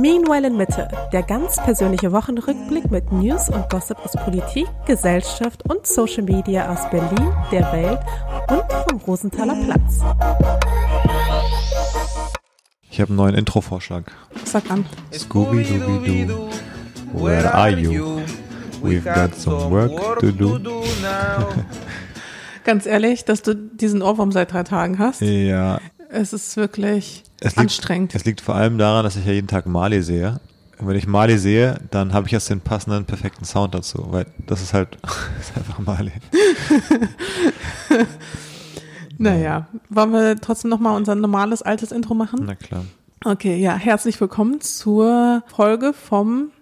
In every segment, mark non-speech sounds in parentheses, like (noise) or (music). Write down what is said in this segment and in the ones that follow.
Meanwhile in Mitte, der ganz persönliche Wochenrückblick mit News und Gossip aus Politik, Gesellschaft und Social Media aus Berlin, der Welt und vom Rosenthaler Platz. Ich habe einen neuen Intro-Vorschlag. Sag an. Scooby-Dooby-Doo, where are you? We've got some work to do. Ganz ehrlich, dass du diesen Ohrwurm seit drei Tagen hast. Ja, Es ist wirklich es liegt, anstrengend. es liegt vor allem daran, dass ich ja jeden Tag Mali sehe. Und wenn ich Mali sehe, dann habe ich jetzt den passenden, perfekten Sound dazu, weil das ist halt (laughs) das ist einfach Mali. (laughs) Naja, wollen wir trotzdem nochmal unser normales altes Intro machen? Na klar. Okay, ja, herzlich willkommen zur Folge vom.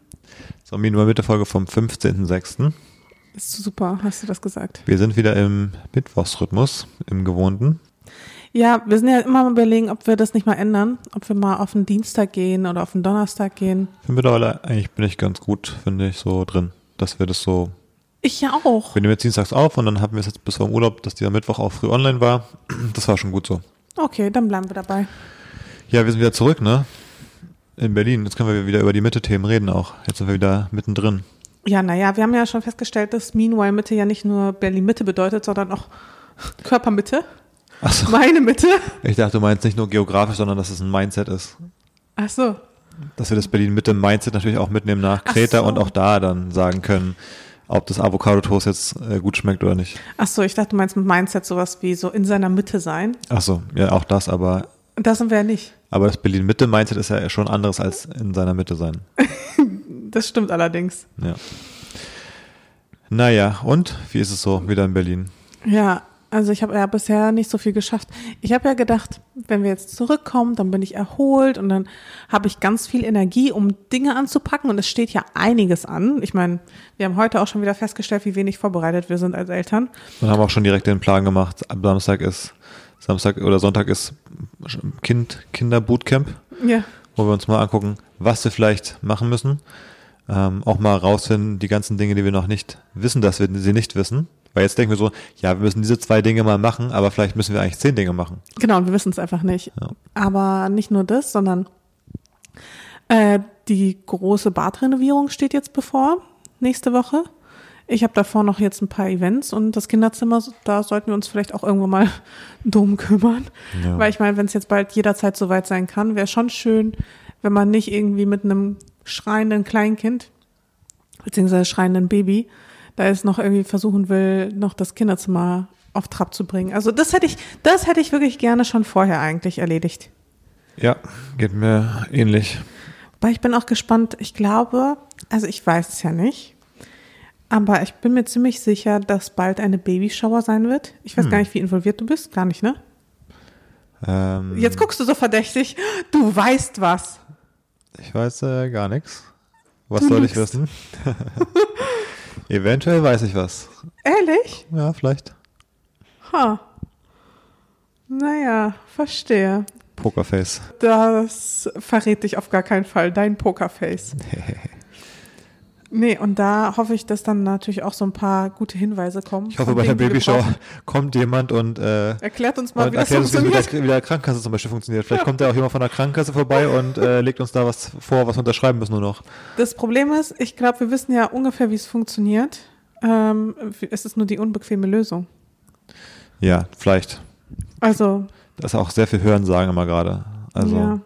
So, Minua Mitte Folge vom 15.06. Ist super, hast du das gesagt? Wir sind wieder im Mittwochsrhythmus, im gewohnten. Ja, wir sind ja immer am überlegen, ob wir das nicht mal ändern, ob wir mal auf den Dienstag gehen oder auf den Donnerstag gehen. Für mittlerweile eigentlich bin ich ganz gut, finde ich, so drin, dass wir das so Ich ja auch. Wir nehmen jetzt dienstags auf und dann haben wir es jetzt bis vor dem Urlaub, dass dieser Mittwoch auch früh online war. Das war schon gut so. Okay, dann bleiben wir dabei. Ja, wir sind wieder zurück, ne? In Berlin. Jetzt können wir wieder über die Mitte-Themen reden auch. Jetzt sind wir wieder mittendrin. Ja, naja, wir haben ja schon festgestellt, dass Meanwhile Mitte ja nicht nur Berlin-Mitte bedeutet, sondern auch (laughs) Körpermitte. Achso. Meine Mitte. Ich dachte, du meinst nicht nur geografisch, sondern dass es ein Mindset ist. Ach so. Dass wir das Berlin-Mitte-Mindset natürlich auch mitnehmen nach Ach Kreta so. und auch da dann sagen können, ob das Avocado-Toast jetzt äh, gut schmeckt oder nicht. Ach so, ich dachte, du meinst mit Mindset sowas wie so in seiner Mitte sein. Achso, ja, auch das, aber, das sind wir ja nicht. aber das Berlin-Mitte-Mindset ist ja schon anderes als in seiner Mitte sein. (laughs) Das stimmt allerdings. Ja. Naja, und wie ist es so wieder in Berlin? Ja, also ich habe ja bisher nicht so viel geschafft. Ich habe ja gedacht, wenn wir jetzt zurückkommen, dann bin ich erholt und dann habe ich ganz viel Energie, um Dinge anzupacken und es steht ja einiges an. Ich meine, wir haben heute auch schon wieder festgestellt, wie wenig vorbereitet wir sind als Eltern. Und haben auch schon direkt den Plan gemacht. Am Samstag ist, Samstag oder Sonntag ist Kind, Kinderbootcamp, Ja. wo wir uns mal angucken, was wir vielleicht machen müssen. Ähm, auch mal rausfinden, die ganzen Dinge, die wir noch nicht wissen, dass wir sie nicht wissen. Weil jetzt denken wir so, ja, wir müssen diese zwei Dinge mal machen, aber vielleicht müssen wir eigentlich zehn Dinge machen. Genau, und wir wissen es einfach nicht. Ja. Aber nicht nur das, sondern äh, die große Badrenovierung steht jetzt bevor, nächste Woche. Ich habe davor noch jetzt ein paar Events und das Kinderzimmer, da sollten wir uns vielleicht auch irgendwo mal (laughs) drum kümmern. Ja. Weil ich meine, wenn es jetzt bald jederzeit soweit sein kann, wäre schon schön, wenn man nicht irgendwie mit einem schreienden Kleinkind, beziehungsweise schreienden Baby, da jetzt noch irgendwie versuchen will, noch das Kinderzimmer auf Trab zu bringen. Also das hätte ich, das hätte ich wirklich gerne schon vorher eigentlich erledigt. Ja, geht mir ähnlich. Aber ich bin auch gespannt. Ich glaube, also ich weiß es ja nicht, aber ich bin mir ziemlich sicher, dass bald eine Babyshower sein wird. Ich weiß gar nicht, wie involviert du bist. Gar nicht, ne? Ähm, Jetzt guckst du so verdächtig. Du weißt was. Ich weiß äh, gar nichts. Was Du soll ich lügst. wissen? (laughs) Eventuell weiß ich was. Ehrlich? Ja, vielleicht. Ha. Naja, verstehe. Pokerface. Das verrät dich auf gar keinen Fall, dein Pokerface. (laughs) Nee, und da hoffe ich, dass dann natürlich auch so ein paar gute Hinweise kommen. Ich hoffe, bei der Babyshow kommt jemand und, äh, Erklärt uns mal, wie das erklärt uns, wie funktioniert. das wie der Krankenkasse zum Beispiel funktioniert. Vielleicht kommt ja auch jemand von der Krankenkasse vorbei und äh, legt uns da was vor, was wir unterschreiben müssen nur noch. Das Problem ist, ich glaube, wir wissen ja ungefähr, wie es funktioniert. Ähm, es ist nur die unbequeme Lösung. Ja, vielleicht. Also, Das ist auch sehr viel Hören sagen immer gerade. Also, ja.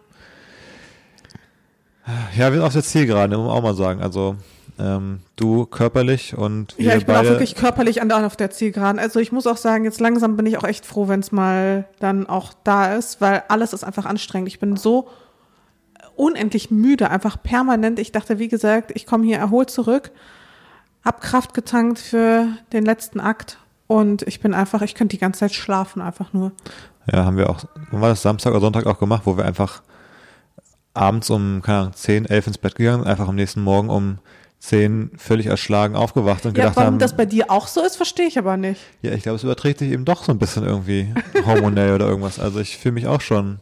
ja. wir sind auf der Zielgerade, muss man auch mal sagen. Also, ähm, du körperlich und wir Ja, ich bin auch wirklich körperlich an der, auf der Zielgeraden. Also ich muss auch sagen, jetzt langsam bin ich auch echt froh, wenn es mal dann auch da ist, weil alles ist einfach anstrengend. Ich bin so unendlich müde, einfach permanent. Ich dachte, wie gesagt, ich komme hier erholt zurück, hab Kraft getankt für den letzten Akt und ich bin einfach, ich könnte die ganze Zeit schlafen, einfach nur. Ja, haben wir auch, wann war das Samstag oder Sonntag auch gemacht, wo wir einfach abends um, keine Ahnung, 10, 11 ins Bett gegangen, einfach am nächsten Morgen um 10 völlig erschlagen aufgewacht und Ja, gedacht warum haben, das bei dir auch so ist, verstehe ich aber nicht. ja, ich glaube, es überträgt sich eben doch so ein bisschen irgendwie hormonell oder irgendwas. Also ich fühle mich auch schon,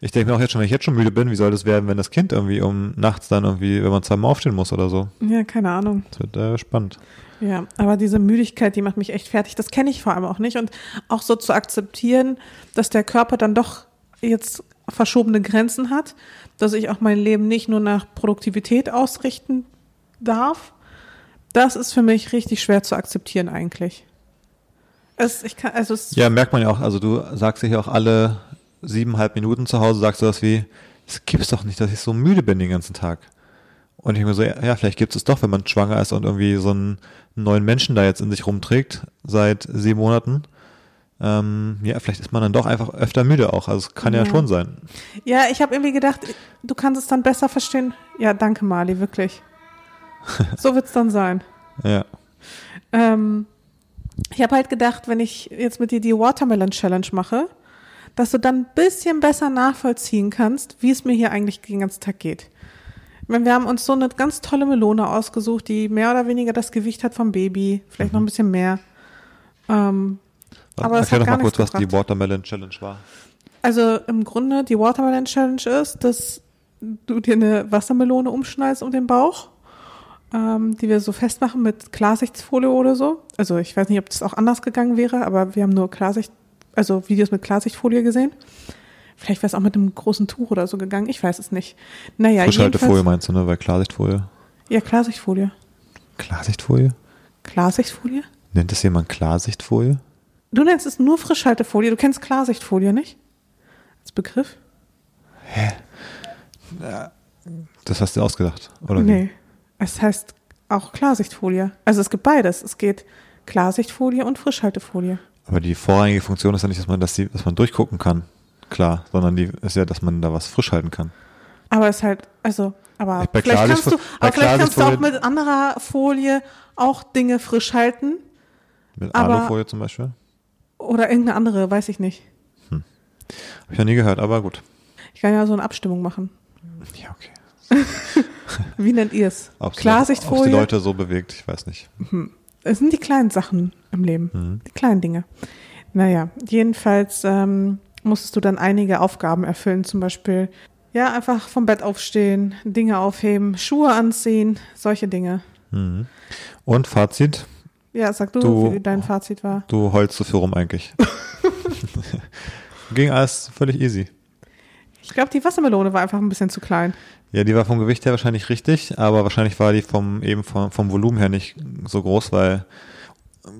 ich denke mir auch jetzt schon, wenn ich jetzt schon müde bin, wie soll das werden, wenn das Kind irgendwie um nachts dann irgendwie, wenn man zweimal aufstehen muss oder so. Ja, keine Ahnung. Das wird äh, spannend. Ja, aber diese Müdigkeit, die macht mich echt fertig. Das kenne ich vor allem auch nicht. Und auch so zu akzeptieren, dass der Körper dann doch jetzt verschobene Grenzen hat, dass ich auch mein Leben nicht nur nach Produktivität ausrichten darf. Das ist für mich richtig schwer zu akzeptieren eigentlich. Es, ich kann, also es Ja, merkt man ja auch. Also du sagst dich auch alle siebeneinhalb Minuten zu Hause, sagst du das wie, es gibt's doch nicht, dass ich so müde bin den ganzen Tag. Und ich mir so, ja, vielleicht gibt es doch, wenn man schwanger ist und irgendwie so einen neuen Menschen da jetzt in sich rumträgt seit sieben Monaten. Ähm, ja, vielleicht ist man dann doch einfach öfter müde auch. Also es kann ja, Ja. schon sein. Ja, ich habe irgendwie gedacht, du kannst es dann besser verstehen. Ja, danke, Mali, wirklich. (laughs) So wird's dann sein. Ja. Ähm, ich habe halt gedacht, wenn ich jetzt mit dir die Watermelon Challenge mache, dass du dann ein bisschen besser nachvollziehen kannst, wie es mir hier eigentlich den ganzen Tag geht. Meine, wir haben uns so eine ganz tolle Melone ausgesucht, die mehr oder weniger das Gewicht hat vom Baby, vielleicht noch ein bisschen mehr. Ähm, Aber es Erklär hat doch gar mal kurz, nichts was die gebracht. Watermelon Challenge war. Also im Grunde die Watermelon Challenge ist, dass du dir eine Wassermelone umschneidest um den Bauch, ähm, die wir so festmachen mit Klarsichtfolie oder so. Also ich weiß nicht, ob das auch anders gegangen wäre, aber wir haben nur Klarsicht, also Videos mit Klarsichtfolie gesehen. Vielleicht wäre es auch mit einem großen Tuch oder so gegangen, ich weiß es nicht. Naja, Frischhaltefolie jedenfalls- meinst du, ne? Weil Klarsichtfolie. Ja, Klarsichtfolie. Klarsichtfolie? Klarsichtfolie? Nennt es jemand Klarsichtfolie? Du nennst es nur Frischhaltefolie, du kennst Klarsichtfolie nicht? Als Begriff? Das hast du ausgedacht, oder? wie? Es heißt auch Klarsichtfolie. Also es gibt beides. Es geht Klarsichtfolie und Frischhaltefolie. Aber die vorrangige Funktion ist ja nicht, dass man, dass, die, dass man durchgucken kann. Klar, sondern die ist ja, dass man da was frisch halten kann. Aber es ist halt, also, aber vielleicht kannst du, aber vielleicht kannst du auch mit anderer Folie auch Dinge frisch halten Mit Aber- Alufolie zum Beispiel. oder irgendeine andere, weiß ich nicht. Habe ich noch nie gehört, aber gut. Ich kann ja so eine Abstimmung machen. Ja, okay. (laughs) (laughs) Wie nennt ihr es? Ob es die Klarsichtfolie? Leute so bewegt, ich weiß nicht. Es sind die kleinen Sachen im Leben, Mhm. die kleinen Dinge. Naja, jedenfalls ähm, musstest du dann einige Aufgaben erfüllen, zum Beispiel ja einfach vom Bett aufstehen, Dinge aufheben, Schuhe anziehen, solche Dinge. Mhm. Und Fazit, Ja, sag du, Du- wie dein Fazit war. du heulst so viel rum eigentlich. (laughs) (laughs) Ging alles völlig easy. Ich glaube, die Wassermelone war einfach ein bisschen zu klein. Ja, die war vom Gewicht her wahrscheinlich richtig, aber wahrscheinlich war die vom eben vom, vom Volumen her nicht so groß, weil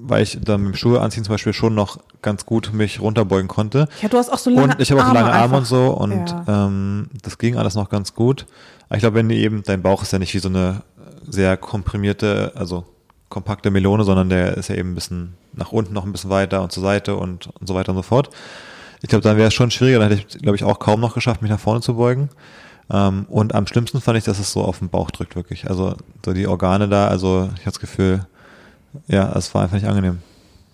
weil ich dann mit dem Schuhe anziehen zum Beispiel schon noch ganz gut mich runterbeugen konnte. Ja, du hast auch so lange und ich habe auch lange Arme einfach. und so und Ja. ähm, das ging alles noch ganz gut. Aber ich glaube, wenn die eben, dein Bauch ist ja nicht wie so eine sehr komprimierte, also kompakte Melone, sondern der ist ja eben ein bisschen nach unten noch ein bisschen weiter und zur Seite und, und so weiter und so fort. Ich glaube, dann wäre es schon schwieriger, dann hätte ich, glaube ich, auch kaum noch geschafft, mich nach vorne zu beugen. Ähm, und am schlimmsten fand ich, dass es so auf den Bauch drückt, wirklich. Also so die Organe da, also ich hatte das Gefühl, ja, es war einfach nicht angenehm.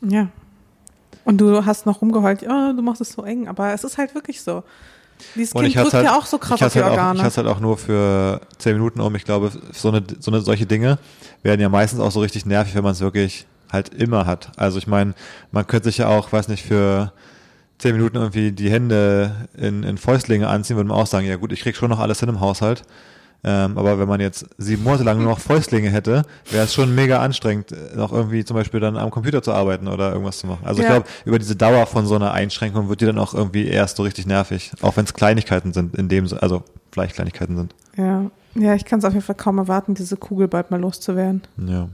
Ja. Und du hast noch rumgeheult, oh, du machst es so eng, aber es ist halt wirklich so. Dieses Und Kind drückt halt, ja auch so krass ich auf die hatte halt auch, Organe. ich hatte halt auch nur für zehn Minuten um. Ich glaube, so eine, so eine solche Dinge werden ja meistens auch so richtig nervig, wenn man es wirklich halt immer hat. Also ich meine, man könnte sich ja auch, weiß nicht, für zehn Minuten irgendwie die Hände in, in Fäustlinge anziehen, würde man auch sagen, ja gut, ich krieg schon noch alles hin im Haushalt. Ähm, aber wenn man jetzt sieben Monate lang nur noch Fäustlinge hätte, wäre es schon mega anstrengend, noch irgendwie zum Beispiel dann am Computer zu arbeiten oder irgendwas zu machen. Also ich Ja. glaube, über diese Dauer von so einer Einschränkung wird die dann auch irgendwie erst so richtig nervig. Auch wenn es Kleinigkeiten sind, in dem, also vielleicht Kleinigkeiten sind. ja. ja, ich kann es auf jeden Fall kaum erwarten, diese Kugel bald mal loszuwerden. Ja.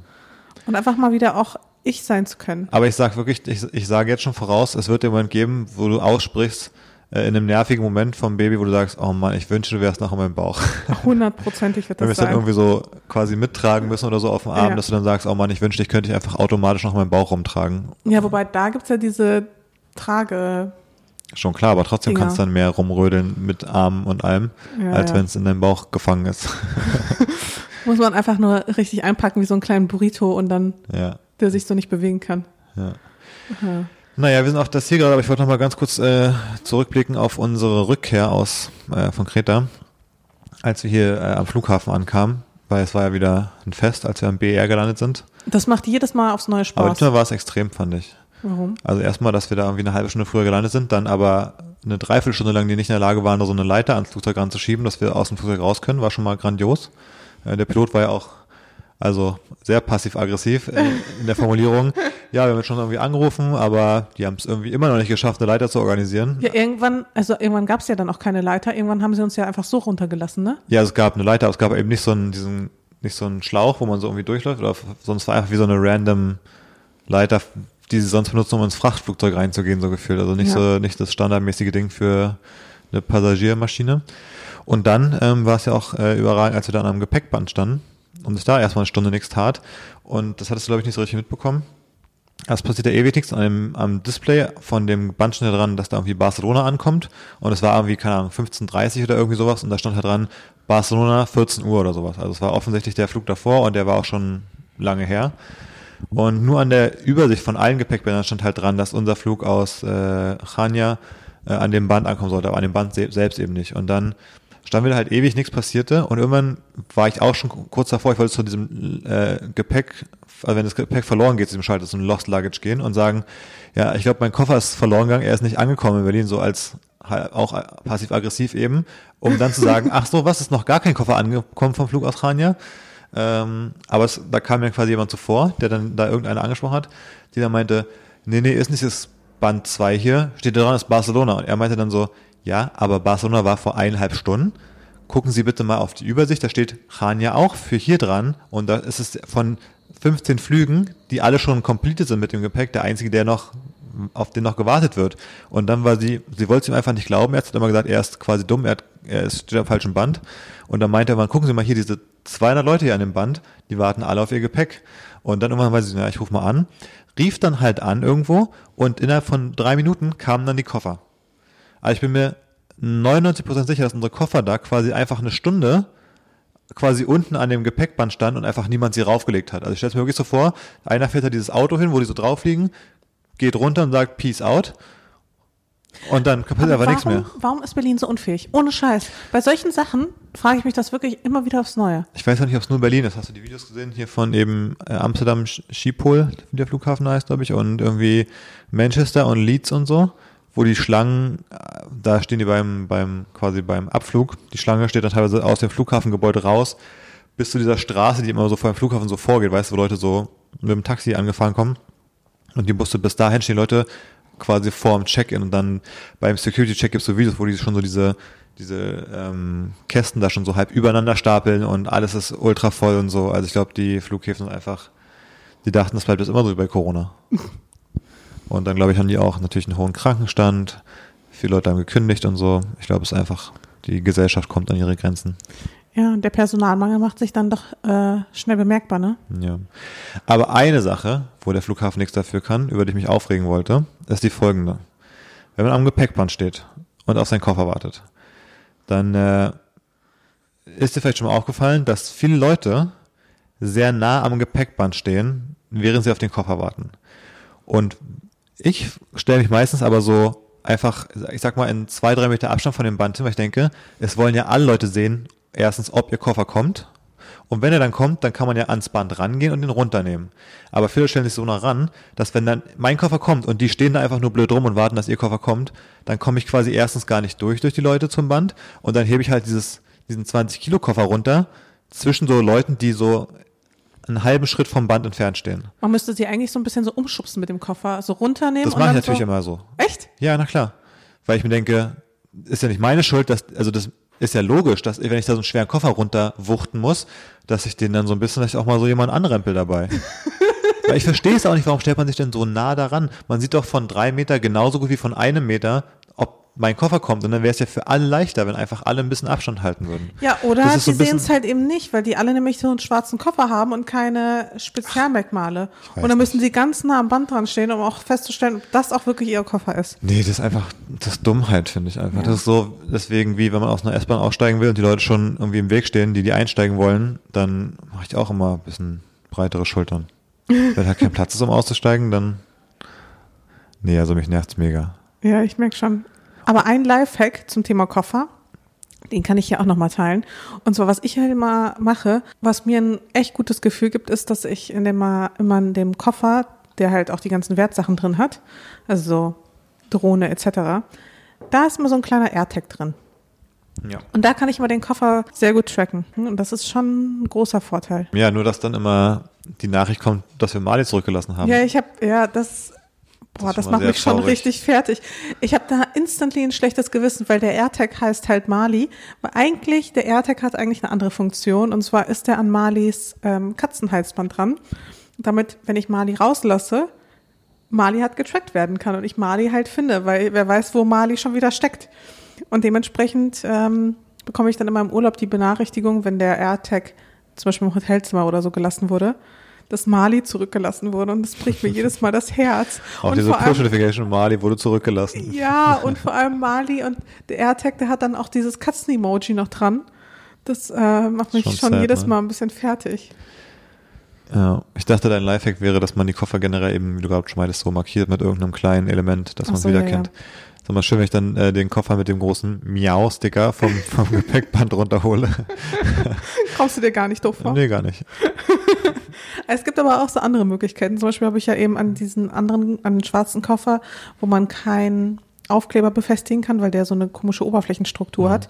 Und einfach mal wieder auch ich sein zu können. Aber ich sag wirklich, ich, ich sage jetzt schon voraus, es wird den Moment geben, wo du aussprichst, äh, in einem nervigen Moment vom Baby, wo du sagst, oh Mann, ich wünsche, du wärst noch in meinem Bauch. (laughs) Hundertprozentig wird Wenn wir das es dann sein. irgendwie so quasi mittragen müssen oder so auf dem Arm, Ja. dass du dann sagst, oh Mann, ich wünschte, ich könnte dich einfach automatisch noch in meinem Bauch rumtragen. Ja, wobei da gibt's ja diese Trage. Schon klar, aber trotzdem Dinger. kannst du dann mehr rumrödeln mit Armen und allem, Ja, als ja. wenn es in deinem Bauch gefangen ist. (laughs) (laughs) Muss man einfach nur richtig einpacken wie so einen kleinen Burrito und dann, ja, der sich so nicht bewegen kann. ja. Aha. Naja, wir sind auf das hier gerade, aber ich wollte noch mal ganz kurz äh, zurückblicken auf unsere Rückkehr aus äh, von Kreta, als wir hier äh, am Flughafen ankamen, weil es war ja wieder ein Fest, als wir am BER gelandet sind. Das macht jedes Mal aufs neue Aber Spaß. diesmal war es extrem, fand ich. Warum? Also erstmal, dass wir da irgendwie eine halbe Stunde früher gelandet sind, dann aber eine Dreiviertelstunde lang, die nicht in der Lage waren, da so eine Leiter ans Flugzeug ranzuschieben, dass wir aus dem Flugzeug raus können, war schon mal grandios. Äh, der Pilot war ja auch Also sehr passiv-aggressiv in, in der Formulierung. Ja, wir haben schon irgendwie angerufen, aber die haben es irgendwie immer noch nicht geschafft, eine Leiter zu organisieren. Ja, irgendwann, also irgendwann gab es ja dann auch keine Leiter. Irgendwann haben sie uns ja einfach so runtergelassen, ne? Ja, es gab eine Leiter, aber es gab eben nicht so einen, diesen, nicht so einen Schlauch, wo man so irgendwie durchläuft, oder sonst war einfach wie so eine random Leiter, die sie sonst benutzen, um ins Frachtflugzeug reinzugehen, so gefühlt. Also nicht Ja. so, nicht das standardmäßige Ding für eine Passagiermaschine. Und dann ähm, war es ja auch äh, überragend, als wir dann am Gepäckband standen und es da erstmal eine Stunde nichts tat. Und das hattest du, glaube ich, nicht so richtig mitbekommen. Es passiert ja ewig nichts an dem, am Display von dem Band stand ja dran, dass da irgendwie Barcelona ankommt. Und es war irgendwie, keine Ahnung, 15.30 oder irgendwie sowas. Und da stand halt dran, Barcelona 14 Uhr oder sowas. Also es war offensichtlich der Flug davor und der war auch schon lange her. Und nur an der Übersicht von allen Gepäckbändern stand halt dran, dass unser Flug aus äh, Chania äh, an dem Band ankommen sollte, aber an dem Band se selbst eben nicht. Und dann standen wir halt ewig, nichts passierte und irgendwann war ich auch schon kurz davor, ich wollte zu diesem äh, Gepäck, also wenn das Gepäck verloren geht, zu diesem Schalter, zu einem Lost Luggage gehen und sagen, ja, ich glaube, mein Koffer ist verloren gegangen, er ist nicht angekommen in Berlin, so als auch passiv-aggressiv eben, um dann zu sagen, (laughs) ach so, was, ist noch gar kein Koffer angekommen vom Flug aus Chania? Ähm, aber es, da kam mir quasi jemand zuvor, der dann da irgendeiner angesprochen hat, die dann meinte, nee, nee, ist nicht das Band 2 hier, steht da dran, ist Barcelona. Und er meinte dann so, ja, aber Barcelona war vor eineinhalb Stunden. Gucken Sie bitte mal auf die Übersicht, da steht Chania auch für hier dran und da ist es von 15 Flügen, die alle schon completed sind mit dem Gepäck, der einzige, der noch auf den noch gewartet wird. Und dann war sie, sie wollte es ihm einfach nicht glauben. Er hat immer gesagt, er ist quasi dumm, er, hat, er ist, steht am falschen Band. Und dann meinte er, man, gucken Sie mal hier, diese 200 Leute hier an dem Band, die warten alle auf ihr Gepäck. Und dann irgendwann weiß ich, ja, ich rufe mal an, rief dann halt an irgendwo und innerhalb von drei Minuten kamen dann die Koffer. Also ich bin mir 99% sicher, dass unsere Koffer da quasi einfach eine Stunde quasi unten an dem Gepäckband stand und einfach niemand sie raufgelegt hat. Also ich stelle es mir wirklich so vor, einer fährt da dieses Auto hin, wo die so drauf liegen, geht runter und sagt Peace out und dann kapiert aber nichts mehr. Warum ist Berlin so unfähig? Ohne Scheiß. Bei solchen Sachen frage ich mich das wirklich immer wieder aufs Neue. Ich weiß auch nicht, ob es nur Berlin ist. Hast du die Videos gesehen hier von eben äh, Amsterdam Sch- Schiphol, wie der Flughafen heißt, glaube ich, und irgendwie Manchester und Leeds und so, wo die Schlangen, äh, da stehen die beim, beim, quasi beim Abflug. Die Schlange steht dann teilweise aus dem Flughafengebäude raus, bis zu dieser Straße, die immer so vor dem Flughafen so vorgeht, weißt du, wo Leute so mit dem Taxi angefahren kommen. Und die musste bis dahin stehen Leute quasi vor dem Check-in und dann beim Security-Check gibt es so Videos, wo die schon so diese, diese ähm, Kästen da schon so halb übereinander stapeln und alles ist ultra voll und so. Also ich glaube, die Flughäfen sind einfach, die dachten, das bleibt jetzt immer so wie bei Corona. (laughs) Und dann glaube ich, haben die auch natürlich einen hohen Krankenstand, viele Leute haben gekündigt und so. Ich glaube, es ist einfach, die Gesellschaft kommt an ihre Grenzen. Ja, und der Personalmangel macht sich dann doch äh, schnell bemerkbar, ne? Ja. Aber eine Sache, wo der Flughafen nichts dafür kann, über die ich mich aufregen wollte, ist die folgende. Wenn man am Gepäckband steht und auf seinen Koffer wartet, dann äh, ist dir vielleicht schon mal aufgefallen, dass viele Leute sehr nah am Gepäckband stehen, während sie auf den Koffer warten. Und ich stelle mich meistens aber so einfach, ich sag mal, in zwei, drei Meter Abstand von dem Band hin, weil ich denke, es wollen ja alle Leute sehen, erstens, ob ihr Koffer kommt. Und wenn er dann kommt, dann kann man ja ans Band rangehen und ihn runternehmen. Aber viele stellen sich so nah ran, dass wenn dann mein Koffer kommt und die stehen da einfach nur blöd rum und warten, dass ihr Koffer kommt, dann komme ich quasi erstens gar nicht durch durch die Leute zum Band und dann hebe ich halt dieses, diesen 20 Kilo Koffer runter zwischen so Leuten, die so einen halben Schritt vom Band entfernt stehen. Man müsste sie eigentlich so ein bisschen so umschubsen mit dem Koffer, so runternehmen. Das mache ich natürlich so, immer so. Echt? Ja, na klar. Weil ich mir denke, ist ja nicht meine Schuld, dass, also das ist ja logisch, dass wenn ich da so einen schweren Koffer runterwuchten muss, dass ich den dann so ein bisschen, dass ich auch mal so jemanden anrempel dabei. (laughs) Weil ich verstehe es auch nicht, warum stellt man sich denn so nah daran? Man sieht doch von drei Meter genauso gut wie von einem Meter, mein Koffer kommt. Und dann wäre es ja für alle leichter, wenn einfach alle ein bisschen Abstand halten würden. Ja, oder so sie bisschen- sehen es halt eben nicht, weil die alle nämlich so einen schwarzen Koffer haben und keine Spezialmerkmale. weiß Und dann müssen sie ganz nah am Band dran stehen, um auch festzustellen, ob das auch wirklich ihr Koffer ist. Nee, das ist einfach, das ist Dummheit, finde ich einfach. Das ist so, deswegen, wie wenn man aus einer S-Bahn aussteigen will und die Leute schon irgendwie im Weg stehen, die die einsteigen wollen, dann mache ich auch immer ein bisschen breitere Schultern. (laughs) wenn halt kein Platz ist, um auszusteigen, dann, nee, also mich nervt's mega. Ja, ich merke schon. Aber ein Lifehack zum Thema Koffer, den kann ich hier auch nochmal teilen. Und zwar, was ich halt immer mache, was mir ein echt gutes Gefühl gibt, ist, dass ich in dem, immer in dem Koffer, der halt auch die ganzen Wertsachen drin hat, also so Drohne etc., da ist immer so ein kleiner AirTag drin. Ja. Und da kann ich mal den Koffer sehr gut tracken. Hm, Und das ist schon ein großer Vorteil. Ja, nur dass dann immer die Nachricht kommt, dass wir Mali zurückgelassen haben. Ja, ich habe, ja, das, boah, das, schon mal macht mich schon traurig. richtig fertig. Ich habe da instantly ein schlechtes Gewissen, weil der AirTag heißt halt Mali. Weil eigentlich, der AirTag hat eigentlich eine andere Funktion. Und zwar ist der an Malis ähm, Katzenhalsband dran. Damit, wenn ich Mali rauslasse, Mali hat getrackt werden kann und ich Mali halt finde, weil wer weiß, wo Mali schon wieder steckt. Und dementsprechend ähm, bekomme ich dann immer im Urlaub die Benachrichtigung, wenn der AirTag zum Beispiel im Hotelzimmer oder so gelassen wurde, dass Mali zurückgelassen wurde und das bricht mir jedes Mal das Herz. (laughs) Auch und diese Push-Notification Mali wurde zurückgelassen. ja, und vor allem Mali und der AirTag, der hat dann auch dieses Katzen-Emoji noch dran. Das äh, macht mich Schon schon, sad, jedes ne? Mal ein bisschen fertig. Ja, ich dachte, dein Lifehack wäre, dass man die Koffer generell eben, wie du gerade schon meintest, so markiert mit irgendeinem kleinen Element, das Ach man so, wiedererkennt. ja, Ist immer schön, wenn ich dann äh, den Koffer mit dem großen Miau-Sticker vom, (laughs) vom Gepäckband runterhole. Kommst du dir gar nicht doof vor? nee, gar nicht. (laughs) Es gibt aber auch so andere Möglichkeiten. Zum Beispiel habe ich ja eben an diesen anderen, an den schwarzen Koffer, wo man keinen Aufkleber befestigen kann, weil der so eine komische Oberflächenstruktur Mhm. hat,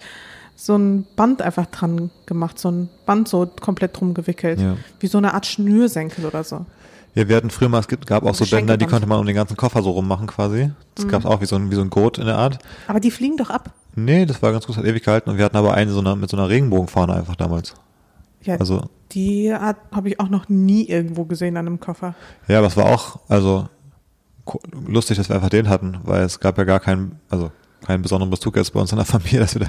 so ein Band einfach dran gemacht, so ein Band so komplett drum gewickelt. Ja. Wie so eine Art Schnürsenkel oder so. Ja, wir hatten früher mal, es gab auch so Bänder, die konnte man um den ganzen Koffer so rummachen quasi. Das Mhm. gab es auch wie so ein, wie so ein Gurt in der Art. Aber die fliegen doch ab. Nee, das war ganz gut, hat ewig gehalten und wir hatten aber eine so eine, mit so einer Regenbogenfahne einfach damals. Ja, Also, die hat- habe ich auch noch nie irgendwo gesehen an einem Koffer. ja, aber es war auch, also, lustig, dass wir einfach den hatten, weil es gab ja gar keinen, also, keinen besonderen Bezug jetzt bei uns in der (laughs) Familie, dass wir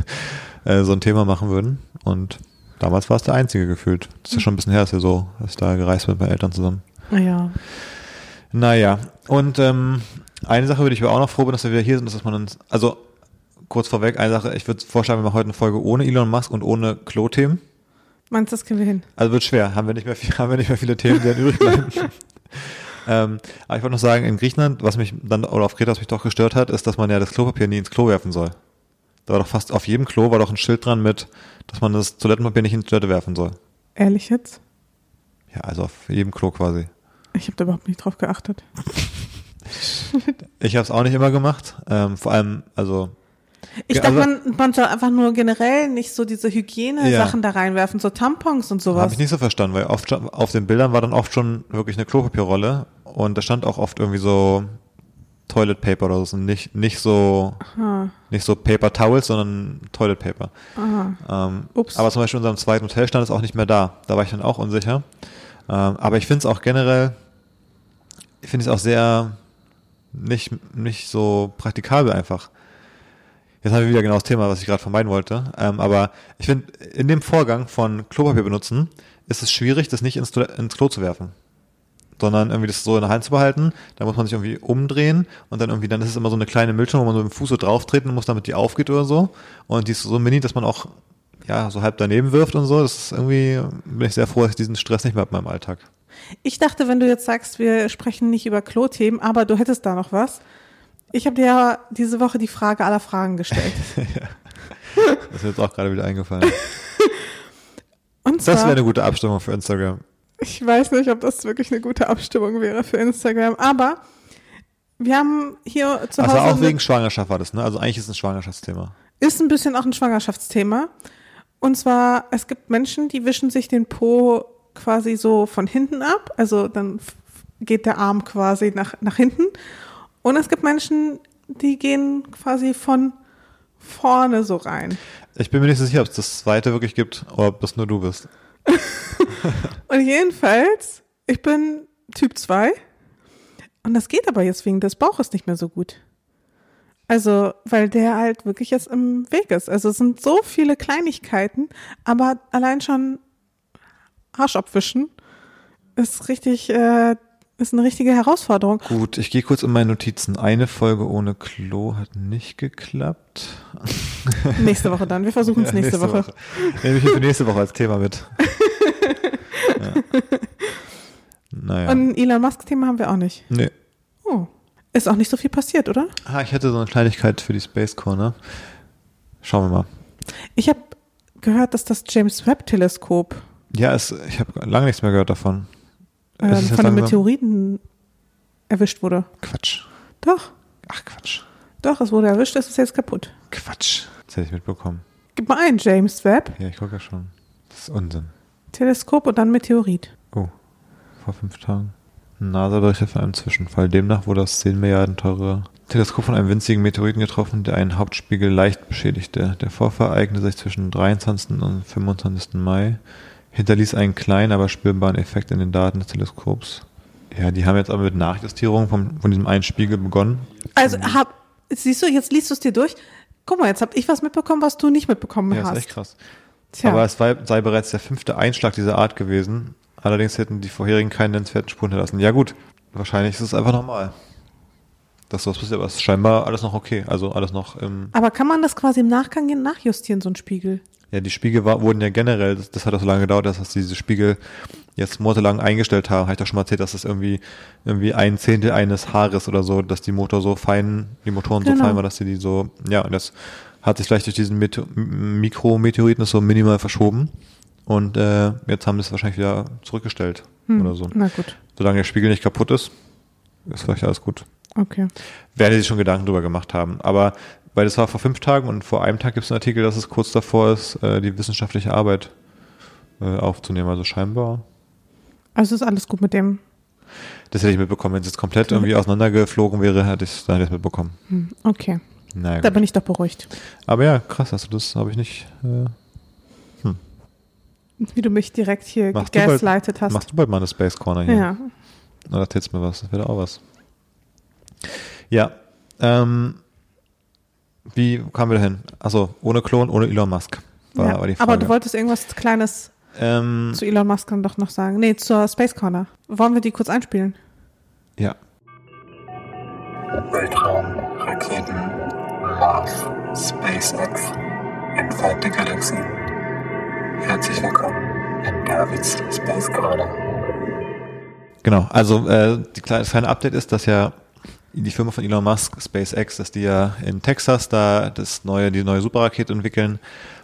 da, äh, so ein Thema machen würden. Und damals war es der einzige gefühlt. Das ist ja schon ein bisschen her, dass wir so, dass da gereist mit meinen Eltern zusammen. Naja. Naja, und ähm, eine Sache würde ich aber auch noch froh bin, dass wir wieder hier sind, dass man uns, also kurz vorweg, eine Sache, ich würde vorschlagen, wir machen heute eine Folge ohne Elon Musk und ohne Klo-Themen. Meinst du, das kriegen wir hin? Also wird schwer, haben wir nicht mehr, viel, (laughs) haben wir nicht mehr viele Themen, die dann übrig bleiben. (laughs) ähm, aber ich wollte noch sagen, in Griechenland, was mich dann, oder auf Kreta, was mich doch gestört hat, ist, dass man ja das Klopapier nie ins Klo werfen soll. Da war doch fast auf jedem Klo war doch ein Schild dran mit, dass man das Toilettenpapier nicht in die Toilette werfen soll. Ehrlich jetzt? Ja, also auf jedem Klo quasi. Ich habe da überhaupt nicht drauf geachtet. (laughs) Ich habe es auch nicht immer gemacht. Ähm, vor allem, also Ich Ja, dachte, also- man, man soll einfach nur generell nicht so diese Hygiene-Sachen da reinwerfen, so Tampons und Habe sowas. ich nicht so verstanden, weil oft schon- auf den Bildern war dann oft schon wirklich eine Klopapierrolle und da stand auch oft irgendwie so Toilet Paper oder so, nicht, nicht so, Ah, nicht so Paper Towels, sondern Toilet Paper. aha. Ähm, Ups. aber zum Beispiel in unserem zweiten Hotel stand es auch nicht mehr da. Da war ich dann auch unsicher. Ähm, aber ich finde es auch generell, ich finde es auch sehr nicht, nicht so praktikabel einfach. Jetzt haben wir wieder genau das Thema, was ich gerade vermeiden wollte. Ähm, aber ich finde, in dem Vorgang von Klopapier benutzen, ist es schwierig, das nicht ins, ins Klo zu werfen. Sondern irgendwie das so in der Hand zu behalten, da muss man sich irgendwie umdrehen und dann irgendwie, dann ist es immer so eine kleine Milchung, wo man so mit dem Fuß so drauf treten muss, damit die aufgeht oder so. Und die ist so mini, dass man auch, ja, so halb daneben wirft und so. Das ist irgendwie, bin ich sehr froh, dass ich diesen Stress nicht mehr habe in meinem Alltag. Ich dachte, wenn du jetzt sagst, wir sprechen nicht über Klo-Themen, aber du hättest da noch was. Ich habe dir ja diese Woche die Frage aller Fragen gestellt. (laughs) Das ist mir jetzt auch gerade wieder eingefallen. (laughs) Und Das wäre zwar, eine gute Abstimmung für Instagram. ich weiß nicht, ob das wirklich eine gute Abstimmung wäre für Instagram, aber wir haben hier zu Also Hause auch eine- wegen Schwangerschaft war das, ne? Also eigentlich ist es ein Schwangerschaftsthema. ist ein bisschen auch ein Schwangerschaftsthema. Und zwar, es gibt Menschen, die wischen sich den Po quasi so von hinten ab. Also dann geht der Arm quasi nach, nach hinten. Und es gibt Menschen, die gehen quasi von vorne so rein. Ich bin mir nicht so sicher, ob es das zweite wirklich gibt oder ob das nur du bist. (laughs) Und jedenfalls, ich bin Typ 2. Und das geht aber jetzt wegen des Bauches nicht mehr so gut. Also, weil der halt wirklich jetzt im Weg ist. Also es sind so viele Kleinigkeiten, aber allein schon Arsch abwischen ist richtig, äh, ist eine richtige Herausforderung. Gut, ich gehe kurz in meine Notizen. Eine Folge ohne Klo hat nicht geklappt. (laughs) Nächste Woche dann. Wir versuchen es Ja, nächste, Woche. Nehme ich für nächste Woche als Thema mit. (laughs) ja. Naja. Und ein Elon Musk-Thema haben wir auch nicht. nee. Oh. Ist auch nicht so viel passiert, oder? Ah, ich hätte so eine Kleinigkeit für die Space Corner. Schauen wir mal. Ich habe gehört, dass das James Webb-Teleskop Ja, es, ich habe lange nichts mehr gehört davon. Ähm, von einem Meteoriten erwischt wurde. Quatsch. Doch, Ach, Quatsch. doch, es wurde erwischt, es ist jetzt kaputt. Quatsch. Das hätte ich mitbekommen. Gib mal ein, James Webb. Ja, ich gucke ja schon. Das ist Unsinn. Teleskop und dann Meteorit. Oh, vor fünf Tagen. NASA-Berichte von einem Zwischenfall. Demnach wurde das 10 Milliarden teure Teleskop von einem winzigen Meteoriten getroffen, der einen Hauptspiegel leicht beschädigte. Der Vorfall ereignete sich zwischen 23. und 25. Mai, hinterließ einen kleinen, aber spürbaren Effekt in den Daten des Teleskops. Ja, die haben jetzt aber mit Nachjustierung vom, von diesem einen Spiegel begonnen. Also hab, siehst du, jetzt liest du es dir durch. Guck mal, jetzt hab ich was mitbekommen, was du nicht mitbekommen Ja, hast. ist echt krass. Tja. Aber es war, sei bereits der fünfte Einschlag dieser Art gewesen. Allerdings hätten die vorherigen keinen nennenswerten Spuren hinterlassen. Ja gut, wahrscheinlich ist es einfach normal. Dass sowas passiert, aber es ist scheinbar alles noch okay. Also alles noch im, Aber kann man das quasi im Nachgang nachjustieren, so ein Spiegel? ja, die Spiegel war, wurden ja generell, das, das hat auch so lange gedauert, dass diese Spiegel jetzt monatelang eingestellt haben. Habe ich doch schon mal erzählt, dass das irgendwie, irgendwie ein Zehntel eines Haares oder so, dass die Motor so fein, die Motoren so Genau. fein war, dass sie die so, ja, und das hat sich vielleicht durch diesen Meteor Mikrometeoriten so minimal verschoben. Und äh, jetzt haben sie es wahrscheinlich wieder zurückgestellt Hm. oder so. Na gut, Solange der Spiegel nicht kaputt ist, ist vielleicht alles gut. Okay. Werden sie sich schon Gedanken drüber gemacht haben. Aber weil das war vor fünf Tagen und vor einem Tag gibt es einen Artikel, dass es kurz davor ist, äh, die wissenschaftliche Arbeit äh, aufzunehmen. Also scheinbar. Also ist alles gut mit dem. Das hätte ich mitbekommen. Wenn es jetzt komplett irgendwie auseinandergeflogen wäre, hätte ich es dann ich's mitbekommen. Hm, Okay, Naja, da bin ich doch beruhigt. Aber ja, krass, also das habe ich nicht. Äh, Wie du mich direkt hier Machst du gaslightet hast. machst du bald mal eine Space Corner hier? ja. Oder erzählst mir was? Das wäre auch was. Ja. Ähm, wie kamen wir dahin? Achso, ohne Klon, ohne Elon Musk. War, ja. war die Frage. Aber du wolltest irgendwas Kleines ähm, zu Elon Musk dann doch noch sagen. Nee, zur Space Corner. Wollen wir die kurz einspielen? ja. Weltraum, Raketen, Mars, SpaceX, entfernte Galaxien. Herzlich willkommen in Davids Space Corner. Genau, also äh, die kleine, das kleine Update ist, dass ja die Firma von Elon Musk, SpaceX, dass die ja in Texas da das neue, die neue Superrakete entwickeln.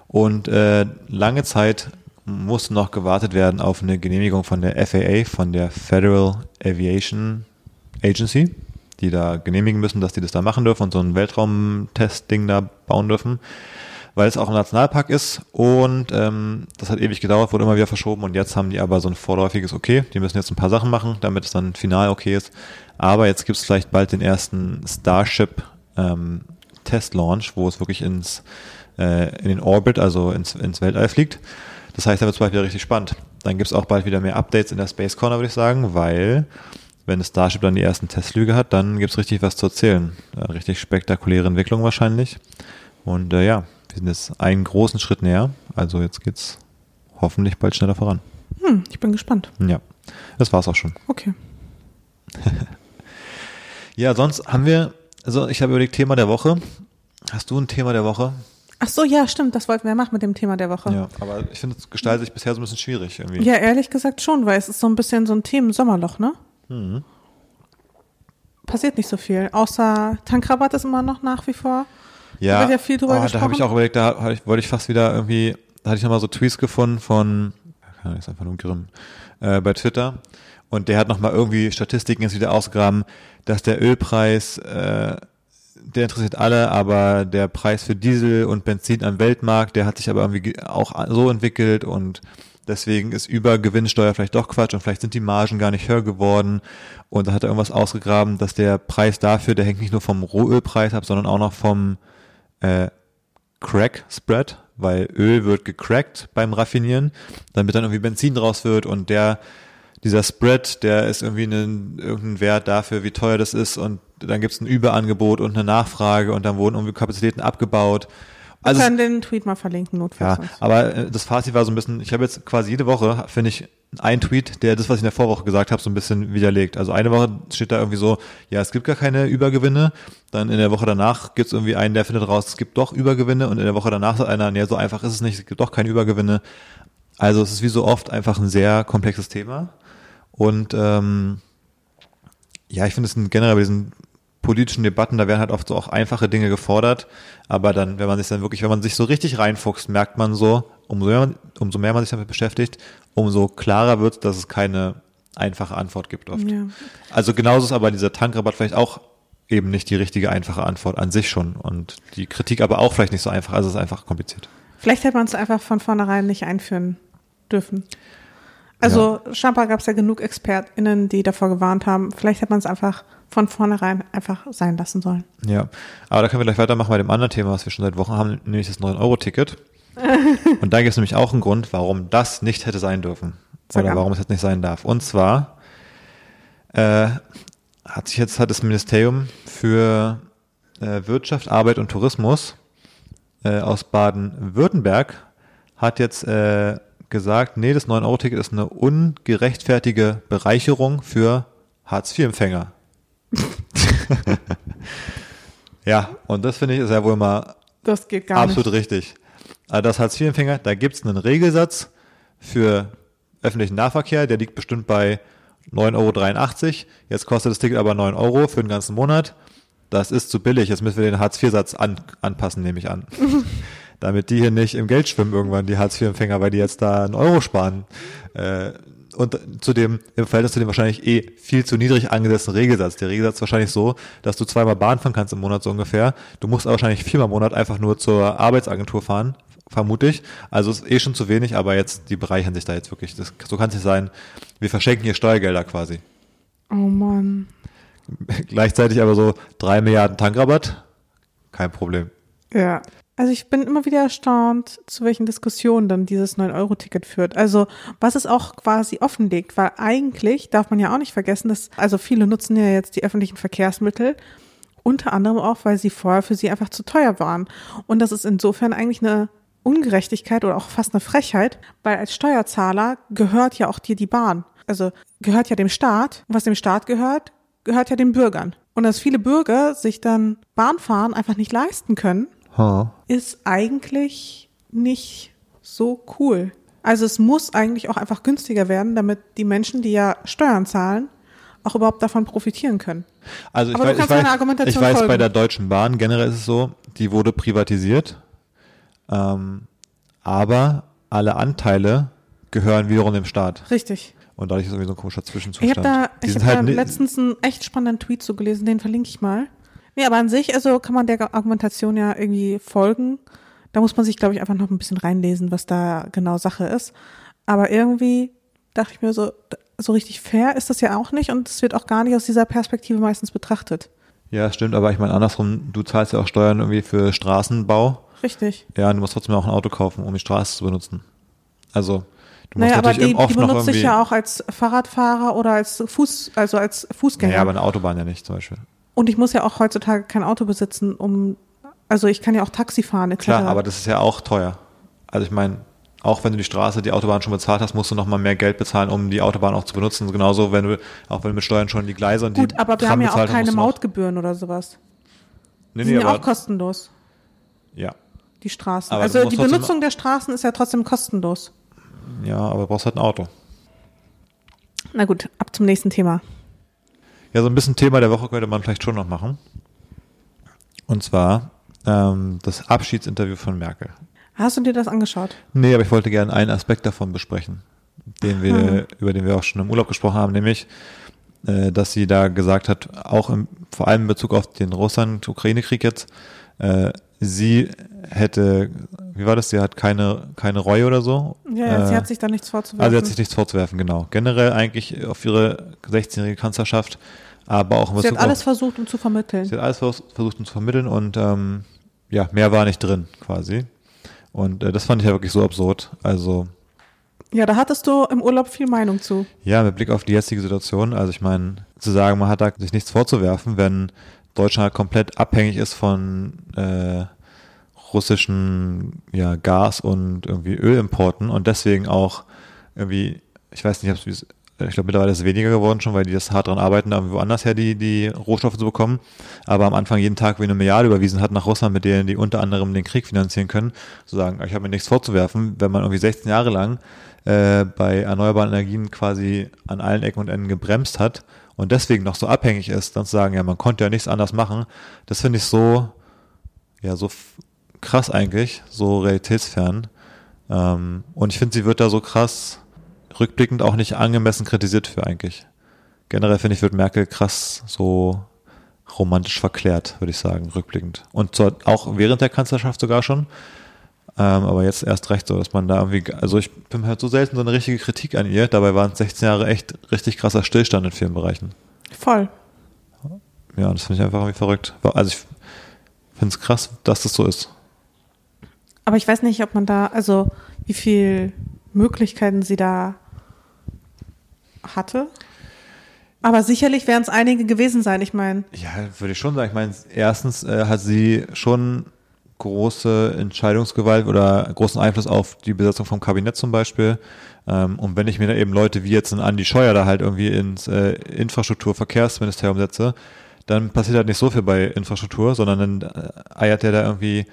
Und äh, lange Zeit musste noch gewartet werden auf eine Genehmigung von der FAA, von der Federal Aviation Agency, die da genehmigen müssen, dass die das da machen dürfen und so ein Weltraumtest-Ding da bauen dürfen, weil es auch ein Nationalpark ist. Und ähm, das hat ewig gedauert, wurde immer wieder verschoben. Und jetzt haben die aber so ein vorläufiges Okay, die müssen jetzt ein paar Sachen machen, damit es dann final okay ist, aber jetzt gibt es vielleicht bald den ersten Starship ähm, Test-Launch, wo es wirklich ins äh, in den Orbit, also ins, ins Weltall fliegt. Das heißt, da wird es bald wieder richtig spannend. Dann gibt es auch bald wieder mehr Updates in der Space Corner, würde ich sagen, weil wenn das Starship dann die ersten Testflüge hat, dann gibt es richtig was zu erzählen. Eine richtig spektakuläre Entwicklung wahrscheinlich. Und äh, ja, wir sind jetzt einen großen Schritt näher. Also jetzt geht's hoffentlich bald schneller voran. Hm, ich bin gespannt. Ja, das war's auch schon. Okay. (laughs) Ja, sonst haben wir, also ich habe überlegt, Thema der Woche. Hast du ein Thema der Woche? Ach so, ja, stimmt. Das wollten wir machen mit dem Thema der Woche. Ja, aber ich finde, es gestaltet sich bisher so ein bisschen schwierig irgendwie. Ja, ehrlich gesagt schon, weil es ist so ein bisschen so ein Themen-Sommerloch, ne? Mhm. Passiert nicht so viel. Außer Tankrabatt ist immer noch nach wie vor. Ja, wird ja viel drüber oh, da habe ich auch überlegt, da ich, wollte ich fast wieder irgendwie, da hatte ich nochmal so Tweets gefunden von, keine Ahnung, ist einfach nur Grimm, äh, bei Twitter. Und der hat nochmal irgendwie Statistiken jetzt wieder ausgegraben, dass der Ölpreis, äh, der interessiert alle, aber der Preis für Diesel und Benzin am Weltmarkt, der hat sich aber irgendwie ge- auch so entwickelt und deswegen ist Übergewinnsteuer vielleicht doch Quatsch und vielleicht sind die Margen gar nicht höher geworden. Und da hat er irgendwas ausgegraben, dass der Preis dafür, der hängt nicht nur vom Rohölpreis ab, sondern auch noch vom äh, Crack Spread, weil Öl wird gecrackt beim Raffinieren, damit dann irgendwie Benzin draus wird und der dieser Spread, der ist irgendwie ein, irgendein Wert dafür, wie teuer das ist und dann gibt es ein Überangebot und eine Nachfrage und dann wurden irgendwie Kapazitäten abgebaut. Also es- können den Tweet mal verlinken, notfalls. ja, aber äh, das Fazit war so ein bisschen, ich habe jetzt quasi jede Woche, finde ich, einen Tweet, der das, was ich in der Vorwoche gesagt habe, so ein bisschen widerlegt. Also eine Woche steht da irgendwie so, ja, es gibt gar keine Übergewinne. Dann in der Woche danach gibt es irgendwie einen, der findet raus, es gibt doch Übergewinne. Und in der Woche danach sagt einer, ja, so einfach ist es nicht, es gibt doch keine Übergewinne. Also es ist wie so oft einfach ein sehr komplexes Thema. Und ähm, ja, ich finde es generell bei diesen politischen Debatten, da werden halt oft so auch einfache Dinge gefordert, aber dann, wenn man sich dann wirklich, wenn man sich so richtig reinfuchst, merkt man so, umso mehr man, umso mehr man sich damit beschäftigt, umso klarer wird, dass es keine einfache Antwort gibt oft. Ja. Also genauso ist aber dieser Tankrabatt vielleicht auch eben nicht die richtige einfache Antwort an sich schon und die Kritik aber auch vielleicht nicht so einfach, also es ist einfach kompliziert. Vielleicht hätte man es einfach von vornherein nicht einführen dürfen. Also scheinbar gab es ja genug ExpertInnen, die davor gewarnt haben. Vielleicht hätte man es einfach von vornherein einfach sein lassen sollen. Ja, aber da können wir gleich weitermachen bei dem anderen Thema, was wir schon seit Wochen haben, nämlich das 9-Euro-Ticket. (laughs) Und da gibt es nämlich auch einen Grund, warum das nicht hätte sein dürfen. Sag Oder an. warum es jetzt nicht sein darf. Und zwar äh, hat sich jetzt hat das Ministerium für äh, Wirtschaft, Arbeit und Tourismus äh, aus Baden-Württemberg hat jetzt äh, gesagt, nee, das 9-Euro-Ticket ist eine ungerechtfertige Bereicherung für Hartz-IV-Empfänger. (laughs) ja, und das finde ich ist ja wohl mal Das geht gar absolut nicht. richtig. Also das Hartz-IV-Empfänger, da gibt es einen Regelsatz für öffentlichen Nahverkehr, der liegt bestimmt bei 9,83 Euro. Jetzt kostet das Ticket aber 9 Euro für den ganzen Monat. Das ist zu billig. Jetzt müssen wir den Hartz-IV-Satz an, anpassen, nehme ich an. (laughs) Damit die hier nicht im Geld schwimmen irgendwann, die Hartz-IV-Empfänger, weil die jetzt da einen Euro sparen. Äh, und zudem, im Verhältnis zu dem wahrscheinlich eh viel zu niedrig angesetzten Regelsatz. Der Regelsatz ist wahrscheinlich so, dass du zweimal Bahn fahren kannst im Monat so ungefähr. Du musst aber wahrscheinlich viermal im Monat einfach nur zur Arbeitsagentur fahren, vermute ich. Also ist eh schon zu wenig, aber jetzt, die bereichern sich da jetzt wirklich. Das, so kann es nicht sein. Wir verschenken hier Steuergelder quasi. Oh Mann. (laughs) Gleichzeitig aber so drei Milliarden Tankrabatt. Kein Problem. Ja. Also ich bin immer wieder erstaunt, zu welchen Diskussionen dann dieses 9-Euro-Ticket führt. Also was es auch quasi offenlegt, weil eigentlich darf man ja auch nicht vergessen, dass, also viele nutzen ja jetzt die öffentlichen Verkehrsmittel, unter anderem auch, weil sie vorher für sie einfach zu teuer waren. Und das ist insofern eigentlich eine Ungerechtigkeit oder auch fast eine Frechheit, weil als Steuerzahler gehört ja auch dir die Bahn. Also gehört ja dem Staat. Und was dem Staat gehört, gehört ja den Bürgern. Und dass viele Bürger sich dann Bahnfahren einfach nicht leisten können, Huh. ist eigentlich nicht so cool. Also es muss eigentlich auch einfach günstiger werden, damit die Menschen, die ja Steuern zahlen, auch überhaupt davon profitieren können. Also ich Aber weiß, ich weiß, ich weiß bei der Deutschen Bahn generell ist es so, die wurde privatisiert, ähm, aber alle Anteile gehören wiederum dem Staat. Richtig. Und dadurch ist irgendwie so ein komischer Ich Zwischenzustand. habe da, ich hab da halt ni- letztens einen echt spannenden Tweet so gelesen, den verlinke ich mal. Nee, aber an sich, also kann man der Argumentation ja irgendwie folgen. Da muss man sich, glaube ich, einfach noch ein bisschen reinlesen, was da genau Sache ist. Aber irgendwie dachte ich mir so, so richtig fair ist das ja auch nicht und es wird auch gar nicht aus dieser Perspektive meistens betrachtet. Ja, stimmt, aber ich meine andersrum, du zahlst ja auch Steuern irgendwie für Straßenbau. Richtig. Ja, und du musst trotzdem auch ein Auto kaufen, um die Straße zu benutzen. Also, du musst Naja, aber natürlich die, oft die noch benutze irgendwie. ich ja auch als Fahrradfahrer oder als Fuß, also als Fußgänger. naja, aber eine Autobahn ja nicht zum Beispiel. Und ich muss ja auch heutzutage kein Auto besitzen, um, also ich kann ja auch Taxi fahren, etc. Klar, aber das ist ja auch teuer. Also ich meine, auch wenn du die Straße, die Autobahn schon bezahlt hast, musst du noch mal mehr Geld bezahlen, um die Autobahn auch zu benutzen. Genauso, wenn du, auch wenn du mit Steuern schon die Gleise und Gut, die aber wir Tram haben ja auch keine Mautgebühren oder sowas. Nee, Die nee, sind ja auch kostenlos, ja, die Straßen. Aber also die Benutzung der Straßen ist ja trotzdem kostenlos. ja, aber du brauchst halt ein Auto. Na gut, ab zum nächsten Thema. Ja, so ein bisschen Thema der Woche könnte man vielleicht schon noch machen. Und zwar ähm, das Abschiedsinterview von Merkel. Hast du dir das angeschaut? Nee, aber ich wollte gerne einen Aspekt davon besprechen, den wir, Hm. über den wir auch schon im Urlaub gesprochen haben, nämlich, äh, dass sie da gesagt hat, auch im, vor allem in Bezug auf den Russland-Ukraine-Krieg jetzt, äh, sie hätte, wie war das, sie hat keine, keine Reue oder so. Ja, ja sie Äh, hat sich da nichts vorzuwerfen. Also sie hat sich nichts vorzuwerfen, genau. Generell eigentlich auf ihre 16-jährige Kanzlerschaft, aber auch in sie hat alles auf, versucht, um zu vermitteln. sie hat alles vers- versucht um zu vermitteln und ähm, ja, mehr war nicht drin quasi. Und äh, das fand ich ja wirklich so absurd. Also Ja, da hattest du im Urlaub viel Meinung zu. Ja, mit Blick auf die jetzige Situation, also ich meine, zu sagen, man hat da sich nichts vorzuwerfen, wenn Deutschland halt komplett abhängig ist von äh, russischen ja, Gas- und irgendwie Ölimporten und deswegen auch irgendwie, ich weiß nicht, ich glaube mittlerweile ist es weniger geworden schon, weil die das hart dran arbeiten, da woanders her die, die Rohstoffe zu bekommen, aber am Anfang jeden Tag wie eine Milliarde überwiesen hat nach Russland, mit denen die unter anderem den Krieg finanzieren können, zu sagen, ich habe mir nichts vorzuwerfen, wenn man irgendwie 16 Jahre lang äh, bei erneuerbaren Energien quasi an allen Ecken und Enden gebremst hat und deswegen noch so abhängig ist, dann zu sagen, ja, man konnte ja nichts anders machen, das finde ich so, ja, so krass eigentlich, so realitätsfern. Ähm, und ich finde, sie wird da so krass rückblickend auch nicht angemessen kritisiert für eigentlich. Generell finde ich, wird Merkel krass so romantisch verklärt, würde ich sagen, rückblickend. Und zwar auch während der Kanzlerschaft sogar schon. Ähm, aber jetzt erst recht so, dass man da irgendwie, also ich bin halt so selten so eine richtige Kritik an ihr. Dabei waren es 16 Jahre echt richtig krasser Stillstand in vielen Bereichen. Voll. Ja, das finde ich einfach irgendwie verrückt. Also ich finde es krass, dass das so ist. Aber ich weiß nicht, ob man da, also wie viel Möglichkeiten sie da hatte. Aber sicherlich werden es einige gewesen sein. Ich meine, Ja, würde ich schon sagen. Ich meine, erstens äh, hat sie schon große Entscheidungsgewalt oder großen Einfluss auf die Besetzung vom Kabinett zum Beispiel. Ähm, und wenn ich mir da eben Leute wie jetzt ein Andi Scheuer da halt irgendwie ins äh, Infrastruktur, Verkehrsministerium setze, dann passiert halt nicht so viel bei Infrastruktur, sondern dann äh, eiert der da irgendwie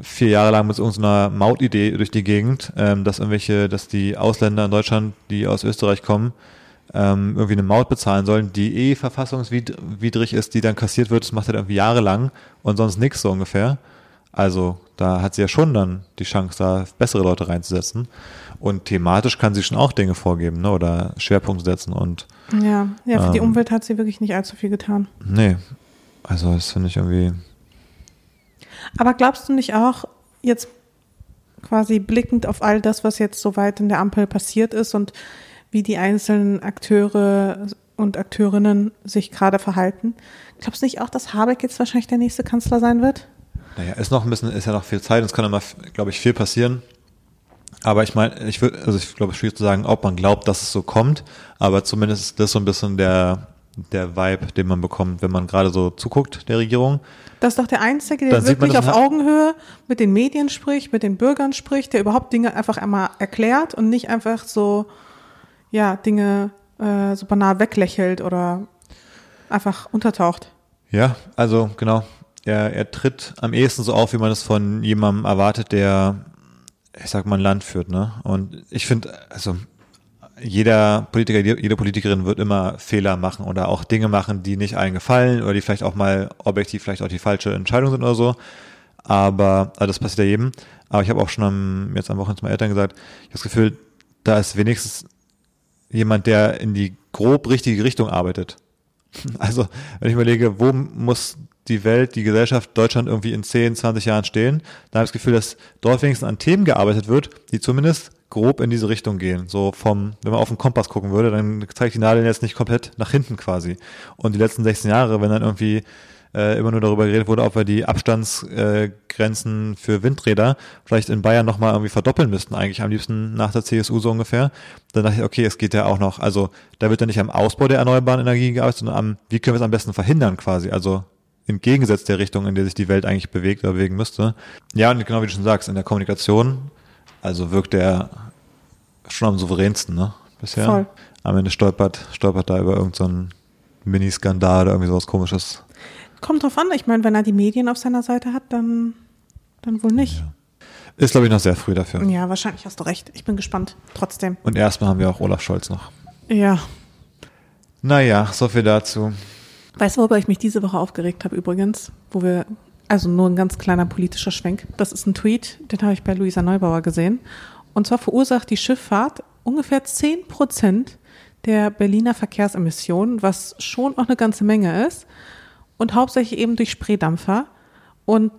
vier Jahre lang mit irgendeiner Mautidee durch die Gegend, ähm, dass irgendwelche, dass die Ausländer in Deutschland, die aus Österreich kommen, ähm, irgendwie eine Maut bezahlen sollen, die eh verfassungswidrig ist, die dann kassiert wird, das macht er dann irgendwie jahrelang und sonst nichts so ungefähr. Also da hat sie ja schon dann die Chance, da bessere Leute reinzusetzen. Und thematisch kann sie schon auch Dinge vorgeben, ne? Oder Schwerpunkte setzen und ja, ja, für die Ähm. Umwelt hat sie wirklich nicht allzu viel getan. nee. Also das finde ich irgendwie. Aber glaubst du nicht auch, jetzt quasi blickend auf all das, was jetzt soweit in der Ampel passiert ist und wie die einzelnen Akteure und Akteurinnen sich gerade verhalten, glaubst du nicht auch, dass Habeck jetzt wahrscheinlich der nächste Kanzler sein wird? Naja, ist noch ein bisschen, ist ja noch viel Zeit es kann immer, glaube ich, viel passieren. Aber ich meine, ich würde, also ich glaube, es ist schwierig zu sagen, ob man glaubt, dass es so kommt, aber zumindest ist das so ein bisschen der, der Vibe, den man bekommt, wenn man gerade so zuguckt, der Regierung. Das ist doch der Einzige, der wirklich auf Augenhöhe mit den Medien spricht, mit den Bürgern spricht, der überhaupt Dinge einfach einmal erklärt und nicht einfach so, ja, Dinge äh, so banal weglächelt oder einfach untertaucht. Ja, also genau. Er, er tritt am ehesten so auf, wie man es von jemandem erwartet, der, ich sag mal, ein Land führt, ne? Und ich finde, also jeder Politiker, jede Politikerin wird immer Fehler machen oder auch Dinge machen, die nicht allen gefallen oder die vielleicht auch mal objektiv vielleicht auch die falsche Entscheidung sind oder so. Aber also das passiert ja jedem. Aber ich habe auch schon am, jetzt am Wochenende zu meinen Eltern gesagt, ich habe das Gefühl, da ist wenigstens jemand, der in die grob richtige Richtung arbeitet. (laughs) Also, wenn ich überlege, wo muss die Welt, die Gesellschaft, Deutschland irgendwie in 10, 20 Jahren stehen, dann habe ich das Gefühl, dass dort wenigstens an Themen gearbeitet wird, die zumindest grob in diese Richtung gehen. So vom, wenn man auf den Kompass gucken würde, dann zeigt die Nadel jetzt nicht komplett nach hinten quasi. Und die letzten 16 Jahre, wenn dann irgendwie äh, immer nur darüber geredet wurde, ob wir die Abstandsgrenzen äh, für Windräder vielleicht in Bayern nochmal irgendwie verdoppeln müssten, eigentlich am liebsten nach der CSU so ungefähr. Dann dachte ich, okay, es geht ja auch noch, also da wird ja nicht am Ausbau der erneuerbaren Energie gearbeitet, sondern am, wie können wir es am besten verhindern quasi, also entgegengesetz der Richtung, in der sich die Welt eigentlich bewegt oder bewegen müsste. Ja, und genau wie du schon sagst, in der Kommunikation, also wirkt er schon am souveränsten, ne, bisher. Voll. Am Ende stolpert, stolpert da über irgendeinen so Mini-Skandal oder irgendwie sowas komisches. Kommt drauf an, ich meine, wenn er die Medien auf seiner Seite hat, dann, dann wohl nicht. Ist, glaube ich, noch sehr früh dafür. Ja. wahrscheinlich hast du recht. Ich bin gespannt. Trotzdem. Und erstmal haben wir auch Olaf Scholz noch. Ja. Naja, so viel dazu. Weißt du, worüber ich mich diese Woche aufgeregt habe übrigens? Wo wir, also nur ein ganz kleiner politischer Schwenk. Das ist ein Tweet, den habe ich bei Luisa Neubauer gesehen. Und zwar verursacht die Schifffahrt ungefähr 10 Prozent der Berliner Verkehrsemissionen, was schon auch eine ganze Menge ist. Und hauptsächlich eben durch Spreedampfer. Und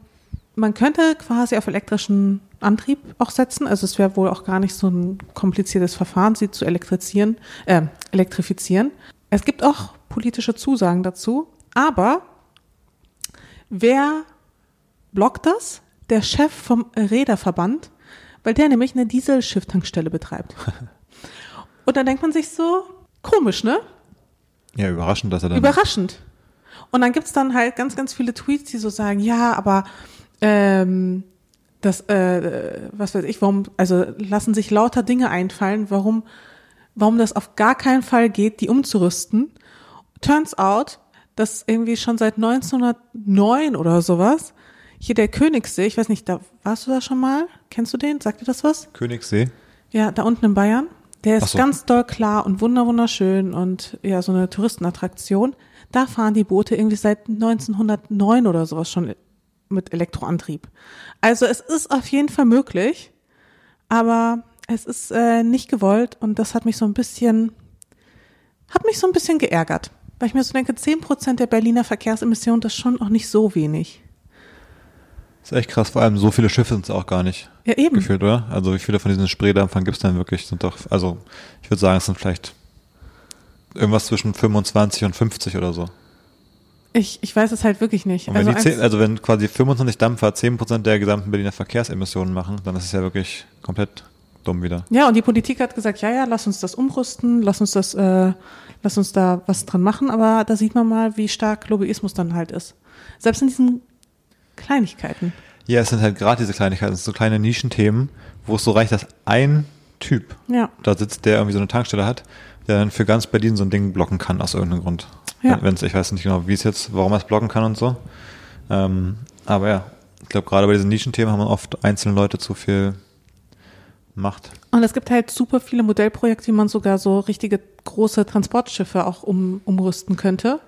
man könnte quasi auf elektrischen Antrieb auch setzen. Also es wäre wohl auch gar nicht so ein kompliziertes Verfahren, sie zu elektrizieren, äh, elektrifizieren. Es gibt auch politische Zusagen dazu, aber wer blockt das? Der Chef vom Räderverband, weil der nämlich eine Dieselschifftankstelle betreibt. (laughs) Und dann denkt man sich so, komisch, ne? Ja, überraschend, dass er dann. Überraschend. Und dann gibt's dann halt ganz, ganz viele Tweets, die so sagen, ja, aber ähm, das, äh, was weiß ich, warum, also lassen sich lauter Dinge einfallen, warum, warum das auf gar keinen Fall geht, die umzurüsten. Turns out, dass irgendwie schon seit 1909 oder sowas hier der Königssee, ich weiß nicht, da warst du da schon mal? Kennst du den? Sagt dir das was? Königssee. Ja, da unten in Bayern. Der ist so. ganz doll klar und wunder wunderschön und ja, so eine Touristenattraktion. Da fahren die Boote irgendwie seit 1909 oder sowas schon mit Elektroantrieb. Also es ist auf jeden Fall möglich, aber es ist äh, nicht gewollt und das hat mich so ein bisschen, hat mich so ein bisschen geärgert. Weil ich mir so denke, 10 Prozent der Berliner Verkehrsemissionen, das ist schon auch nicht so wenig. Ist echt krass. Vor allem so viele Schiffe sind es auch gar nicht Ja, eben. gefühlt, oder? Also wie viele von diesen Spreedampfern gibt es denn wirklich? Sind doch, also ich würde sagen, es sind vielleicht irgendwas zwischen 25 und 50 oder so. Ich, ich weiß es halt wirklich nicht. Also, die zehn, eins- also wenn quasi 25 Dampfer 10% der gesamten Berliner Verkehrsemissionen machen, dann ist es ja wirklich komplett dumm wieder. ja, und die Politik hat gesagt, ja, ja, lass uns das umrüsten, lass uns das, äh, lass uns da was dran machen, aber da sieht man mal, wie stark Lobbyismus dann halt ist. Selbst in diesen Kleinigkeiten. Ja, es sind halt gerade diese Kleinigkeiten, es sind so kleine Nischenthemen, wo es so reicht, dass ein Typ Ja. da sitzt, der irgendwie so eine Tankstelle hat, der dann für ganz Berlin so ein Ding blocken kann aus irgendeinem Grund. Ja. Wenn es, ich weiß nicht genau, wie es jetzt, warum er es blocken kann und so. Ähm, aber ja, ich glaube, gerade bei diesen Nischenthemen haben oft einzelne Leute zu viel Macht. Und es gibt halt super viele Modellprojekte, wie man sogar so richtige große Transportschiffe auch um, umrüsten könnte.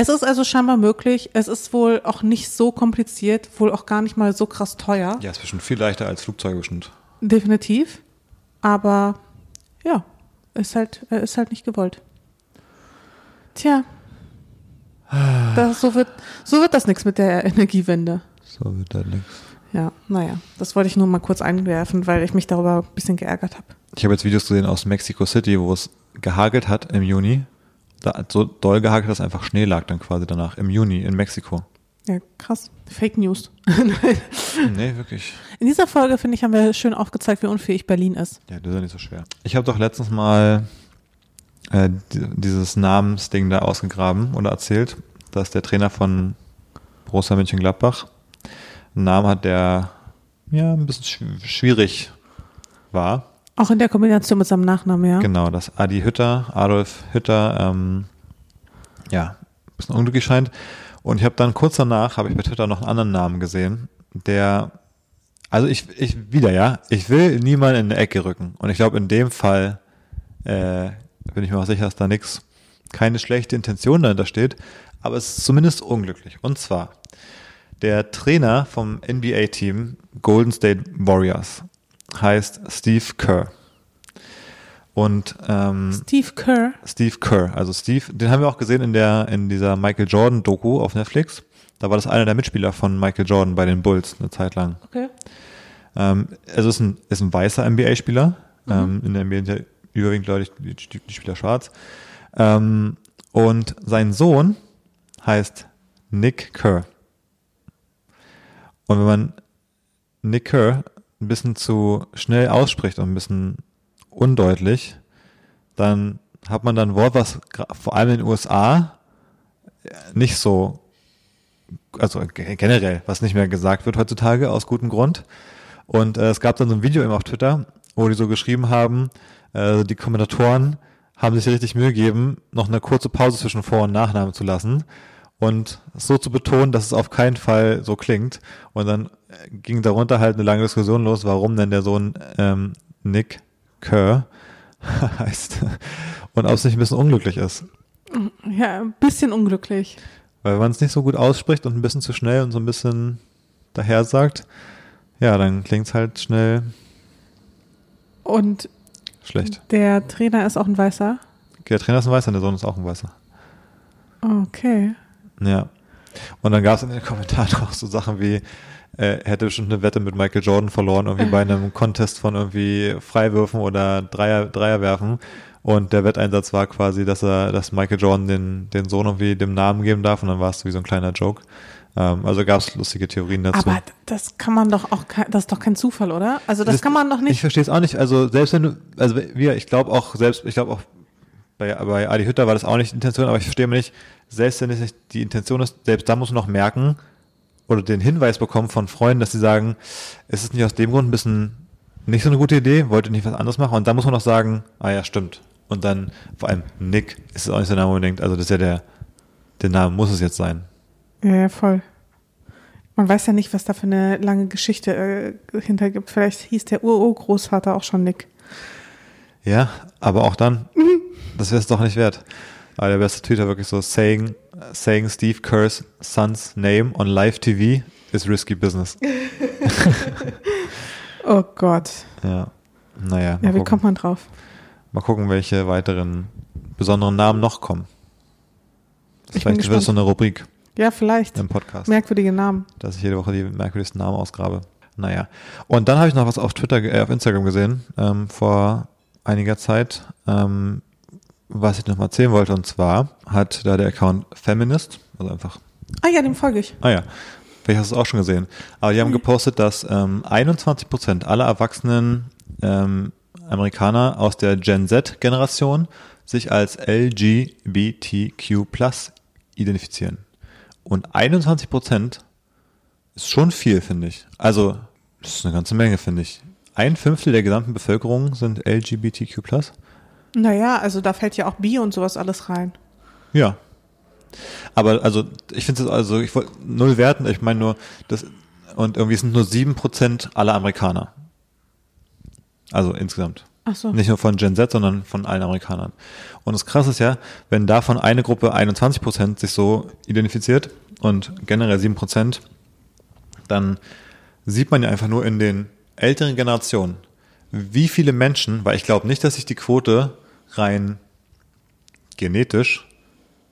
Es ist also scheinbar möglich. Es ist wohl auch nicht so kompliziert, wohl auch gar nicht mal so krass teuer. Ja, ist bestimmt viel leichter als Flugzeuge bestimmt. Definitiv. Aber ja, ist halt, äh, ist halt nicht gewollt. Tja. Das, so, wird, so wird das nichts mit der Energiewende. So wird das nix. Ja, naja, das wollte ich nur mal kurz einwerfen, weil ich mich darüber ein bisschen geärgert habe. Ich habe jetzt Videos gesehen aus Mexico City, wo es gehagelt hat im Juni. Da hat so doll gehagelt, dass einfach Schnee lag dann quasi danach im Juni in Mexiko. Ja, krass. Fake News. (laughs) Nee, wirklich. In dieser Folge, finde ich, haben wir schön aufgezeigt, wie unfähig Berlin ist. Ja, das ist ja nicht so schwer. Ich habe doch letztens mal äh, di- dieses Namensding da ausgegraben oder erzählt, dass der Trainer von Borussia Mönchengladbach einen Namen hat, der ja ein bisschen schw- schwierig war. Auch in der Kombination mit seinem Nachnamen, ja. Genau, dass Adi Hütter, Adolf Hütter, ähm, ja, ein bisschen unglücklich scheint. Und ich habe dann kurz danach, habe ich bei Twitter noch einen anderen Namen gesehen, der, also ich, ich wieder, ja, ich will niemanden in eine Ecke rücken. Und ich glaube, in dem Fall äh, bin ich mir auch sicher, dass da nichts, keine schlechte Intention dahinter steht, aber es ist zumindest unglücklich. Und zwar, der Trainer vom NBA-Team Golden State Warriors heißt Steve Kerr. Und ähm, Steve Kerr. Steve Kerr, also Steve, den haben wir auch gesehen in der in dieser Michael Jordan Doku auf Netflix. Da war das einer der Mitspieler von Michael Jordan bei den Bulls eine Zeit lang. Okay. Ähm, also ist ein ist ein weißer NBA-Spieler. Ähm, in der NBA sind ja überwiegend Leute, die, die, die Spieler schwarz. Ähm, und sein Sohn heißt Nick Kerr. Und wenn man Nick Kerr ein bisschen zu schnell ausspricht und ein bisschen undeutlich, dann hat man dann ein Wort, was vor allem in den USA nicht so, also ge- generell, was nicht mehr gesagt wird heutzutage, aus gutem Grund. Und äh, es gab dann so ein Video eben auf Twitter, wo die so geschrieben haben, äh, die Kommentatoren haben sich richtig Mühe gegeben, noch eine kurze Pause zwischen Vor- und Nachnamen zu lassen und so zu betonen, dass es auf keinen Fall so klingt. Und dann äh, ging darunter halt eine lange Diskussion los, warum denn der Sohn ähm, Nick Kerr (laughs) heißt und ob es nicht ein bisschen unglücklich ist. Ja, ein bisschen unglücklich. Weil wenn man es nicht so gut ausspricht und ein bisschen zu schnell und so ein bisschen daher sagt, ja, dann klingt es halt schnell Und schlecht. der Trainer ist auch ein Weißer. Der Trainer ist ein Weißer, der Sohn ist auch ein Weißer. Okay. Ja. Und dann gab es in den Kommentaren (laughs) auch so Sachen wie, äh, hätte bestimmt eine Wette mit Michael Jordan verloren, irgendwie bei einem (laughs) Contest von irgendwie Freiwürfen oder Dreier, Dreierwerfen. Und der Wetteinsatz war quasi, dass er, dass Michael Jordan den, den Sohn irgendwie dem Namen geben darf und dann war es wie so ein kleiner Joke. Ähm, also gab es lustige Theorien dazu. Aber das kann man doch auch, das ist doch kein Zufall, oder? Also das, kann man doch Ich nicht. verstehe es auch nicht. Also selbst wenn du, also wir, ich glaube auch selbst, ich glaube auch bei, bei Adi Hütter war das auch nicht die Intention, aber ich verstehe mir nicht, selbst wenn es nicht die Intention ist, selbst da muss man noch merken oder den Hinweis bekommen von Freunden, dass sie sagen, es ist nicht aus dem Grund ein bisschen nicht so eine gute Idee, wollte nicht was anderes machen und dann muss man noch sagen, ah ja, stimmt. Und dann vor allem Nick ist es auch nicht der Name unbedingt, also das ist ja der, der Name muss es jetzt sein. Ja, ja, voll. Man weiß ja nicht, was da für eine lange Geschichte äh, hinter gibt. Vielleicht hieß der Ur-Urgroßvater auch schon Nick. Ja, aber auch dann, (laughs) das wäre es doch nicht wert. Aber der beste Twitter wirklich so, saying, saying Steve Kerr's son's name on live TV is risky business. (laughs) Oh Gott. Ja, naja, Ja, wie kommt gucken. man drauf? mal gucken, welche weiteren besonderen Namen noch kommen. Vielleicht wird es so eine Rubrik. Ja, vielleicht. im Podcast. Merkwürdige Namen. dass ich jede Woche die merkwürdigsten Namen ausgrabe. Naja. Und dann habe ich noch was auf Twitter, äh, auf Instagram gesehen, ähm, vor einiger Zeit, ähm, was ich noch mal erzählen wollte. Und zwar hat da der Account Feminist, also einfach, Ah ja, dem folge ich. ah ja, vielleicht hast du es auch schon gesehen, aber die haben gepostet, dass ähm, 21 Prozent aller erwachsenen ähm, Amerikaner aus der Gen Z-Generation sich als LGBTQ identifizieren. Und 21 Prozent ist schon viel, finde ich. Also, das ist eine ganze Menge, finde ich. Ein Fünftel der gesamten Bevölkerung sind LGBTQ+. Naja, also da fällt ja auch Bi und sowas alles rein. Ja. Aber also, ich finde es also, ich wollte null werten, ich meine nur, das, und irgendwie sind nur 7% aller Amerikaner. Also insgesamt. Ach so. Nicht nur von Gen Z, sondern von allen Amerikanern. Und das Krasse ist ja, wenn davon eine Gruppe 21% sich so identifiziert und generell 7%, dann sieht man ja einfach nur in den älteren Generationen, wie viele Menschen, weil ich glaube nicht, dass sich die Quote rein genetisch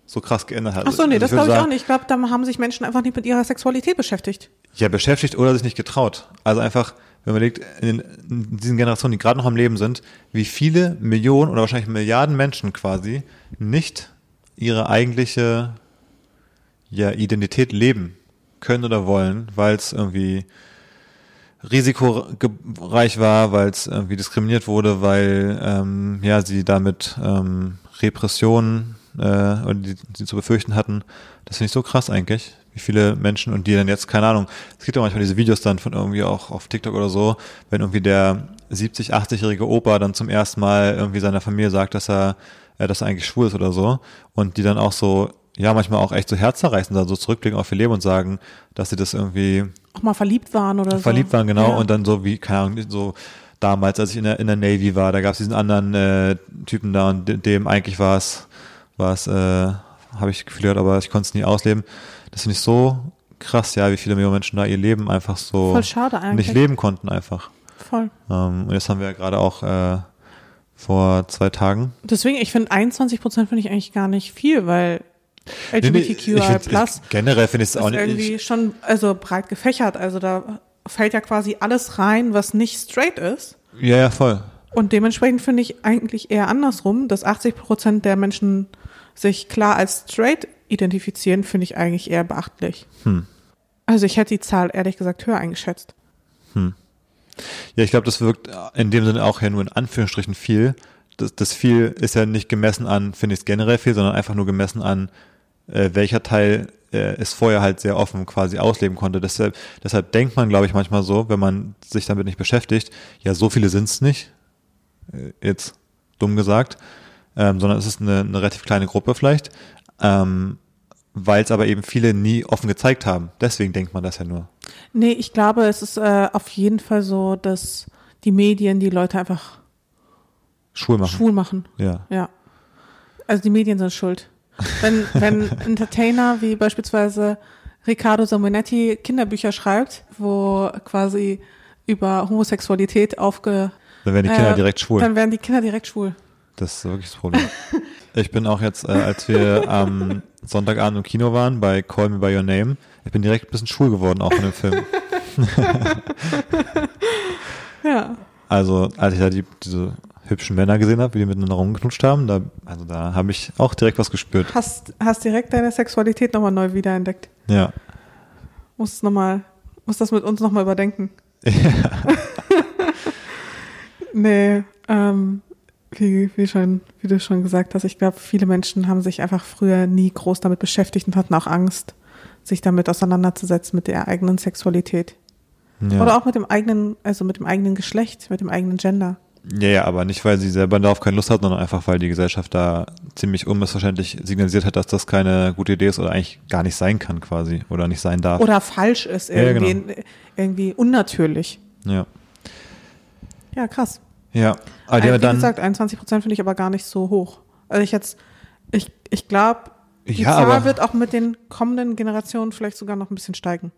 so krass geändert hat. Ach so, nee, Also das glaube ich auch nicht. Ich glaube, da haben sich Menschen einfach nicht mit ihrer Sexualität beschäftigt. Ja, beschäftigt oder sich nicht getraut. Also einfach, wenn man überlegt, in, in diesen Generationen, die gerade noch am Leben sind, wie viele Millionen oder wahrscheinlich Milliarden Menschen quasi nicht ihre eigentliche ja, Identität leben können oder wollen, weil es irgendwie risikoreich war, weil es irgendwie diskriminiert wurde, weil ähm, ja sie damit ähm, Repressionen äh, oder die, die zu befürchten hatten. Das finde ich so krass eigentlich, wie viele Menschen und die dann jetzt, keine Ahnung, es gibt ja manchmal diese Videos dann von irgendwie auch auf TikTok oder so, wenn irgendwie der 70, 80-jährige Opa dann zum ersten Mal irgendwie seiner Familie sagt, dass er, äh, dass er eigentlich schwul ist oder so und die dann auch so, ja, manchmal auch echt so herzzerreißend da so zurückblicken auf ihr Leben und sagen, dass sie das irgendwie Auch mal verliebt waren oder so. verliebt waren, genau, Ja. und dann so wie, keine Ahnung, so damals, als ich in der, in der Navy war, da gab es diesen anderen äh, Typen da und de- dem eigentlich war es, war es, äh, habe ich gefühlt, aber ich konnte es nie ausleben. Das finde ich so krass, ja, wie viele Millionen Menschen da ihr Leben einfach so Voll schade eigentlich. nicht leben konnten einfach. Voll. Ähm, und jetzt haben wir ja gerade auch äh, vor zwei Tagen Deswegen, ich finde 21 Prozent finde ich eigentlich gar nicht viel, weil LGBTQI find- generell finde ich es auch nicht. irgendwie schon also breit gefächert. Also da fällt ja quasi alles rein, was nicht straight ist. ja, ja, voll. Und dementsprechend finde ich eigentlich eher andersrum, dass 80 Prozent der Menschen sich klar als straight identifizieren, finde ich eigentlich eher beachtlich. Hm. Also ich hätte die Zahl ehrlich gesagt höher eingeschätzt. Ja, ich glaube, das wirkt in dem Sinne auch ja nur in Anführungsstrichen viel. Das, das viel ist ja nicht gemessen an, finde ich es generell viel, sondern einfach nur gemessen an, äh, welcher Teil äh, es vorher halt sehr offen quasi ausleben konnte. Deshalb, deshalb denkt man, glaube ich, manchmal so, wenn man sich damit nicht beschäftigt, ja, so viele sind es nicht, äh, jetzt dumm gesagt, ähm, sondern es ist eine, eine relativ kleine Gruppe vielleicht, ähm, weil es aber eben viele nie offen gezeigt haben. Deswegen denkt man das ja nur. Nee, ich glaube, es ist äh, auf jeden Fall so, dass die Medien die Leute einfach Schwul machen. schwul machen. Ja. Ja. Also die Medien sind schuld. Wenn, wenn Entertainer wie beispielsweise Riccardo Simonetti Kinderbücher schreibt, wo quasi über Homosexualität aufge... Dann werden die Kinder äh, direkt schwul. Dann werden die Kinder direkt schwul. Das ist wirklich das Problem. Ich bin auch jetzt, äh, als wir am Sonntagabend im Kino waren bei Call Me By Your Name, ich bin direkt ein bisschen schwul geworden, auch von dem Film. (laughs) Ja. Also, als ich da die, diese hübschen Männer gesehen habe, wie die miteinander rumgeknutscht haben, da, also da habe ich auch direkt was gespürt. Hast, hast direkt deine Sexualität nochmal neu wiederentdeckt. Ja. Muss es nochmal, muss das mit uns nochmal überdenken. (laughs) (laughs) nee, ähm, wie, wie schon, wie du schon gesagt hast, ich glaube, viele Menschen haben sich einfach früher nie groß damit beschäftigt und hatten auch Angst, sich damit auseinanderzusetzen mit der eigenen Sexualität. Ja. Oder auch mit dem eigenen, also mit dem eigenen Geschlecht, mit dem eigenen Gender. Ja, ja, aber nicht, weil sie selber darauf keine Lust hat, sondern einfach, weil die Gesellschaft da ziemlich unmissverständlich signalisiert hat, dass das keine gute Idee ist oder eigentlich gar nicht sein kann quasi oder nicht sein darf. Oder falsch ist, Ja, irgendwie, genau. irgendwie unnatürlich. ja. Ja, krass. Ja. Aber Also, wie dann, gesagt, 21 Prozent finde ich aber gar nicht so hoch. Also ich jetzt, ich, ich glaube, die Ja, Zahl aber- wird auch mit den kommenden Generationen vielleicht sogar noch ein bisschen steigen.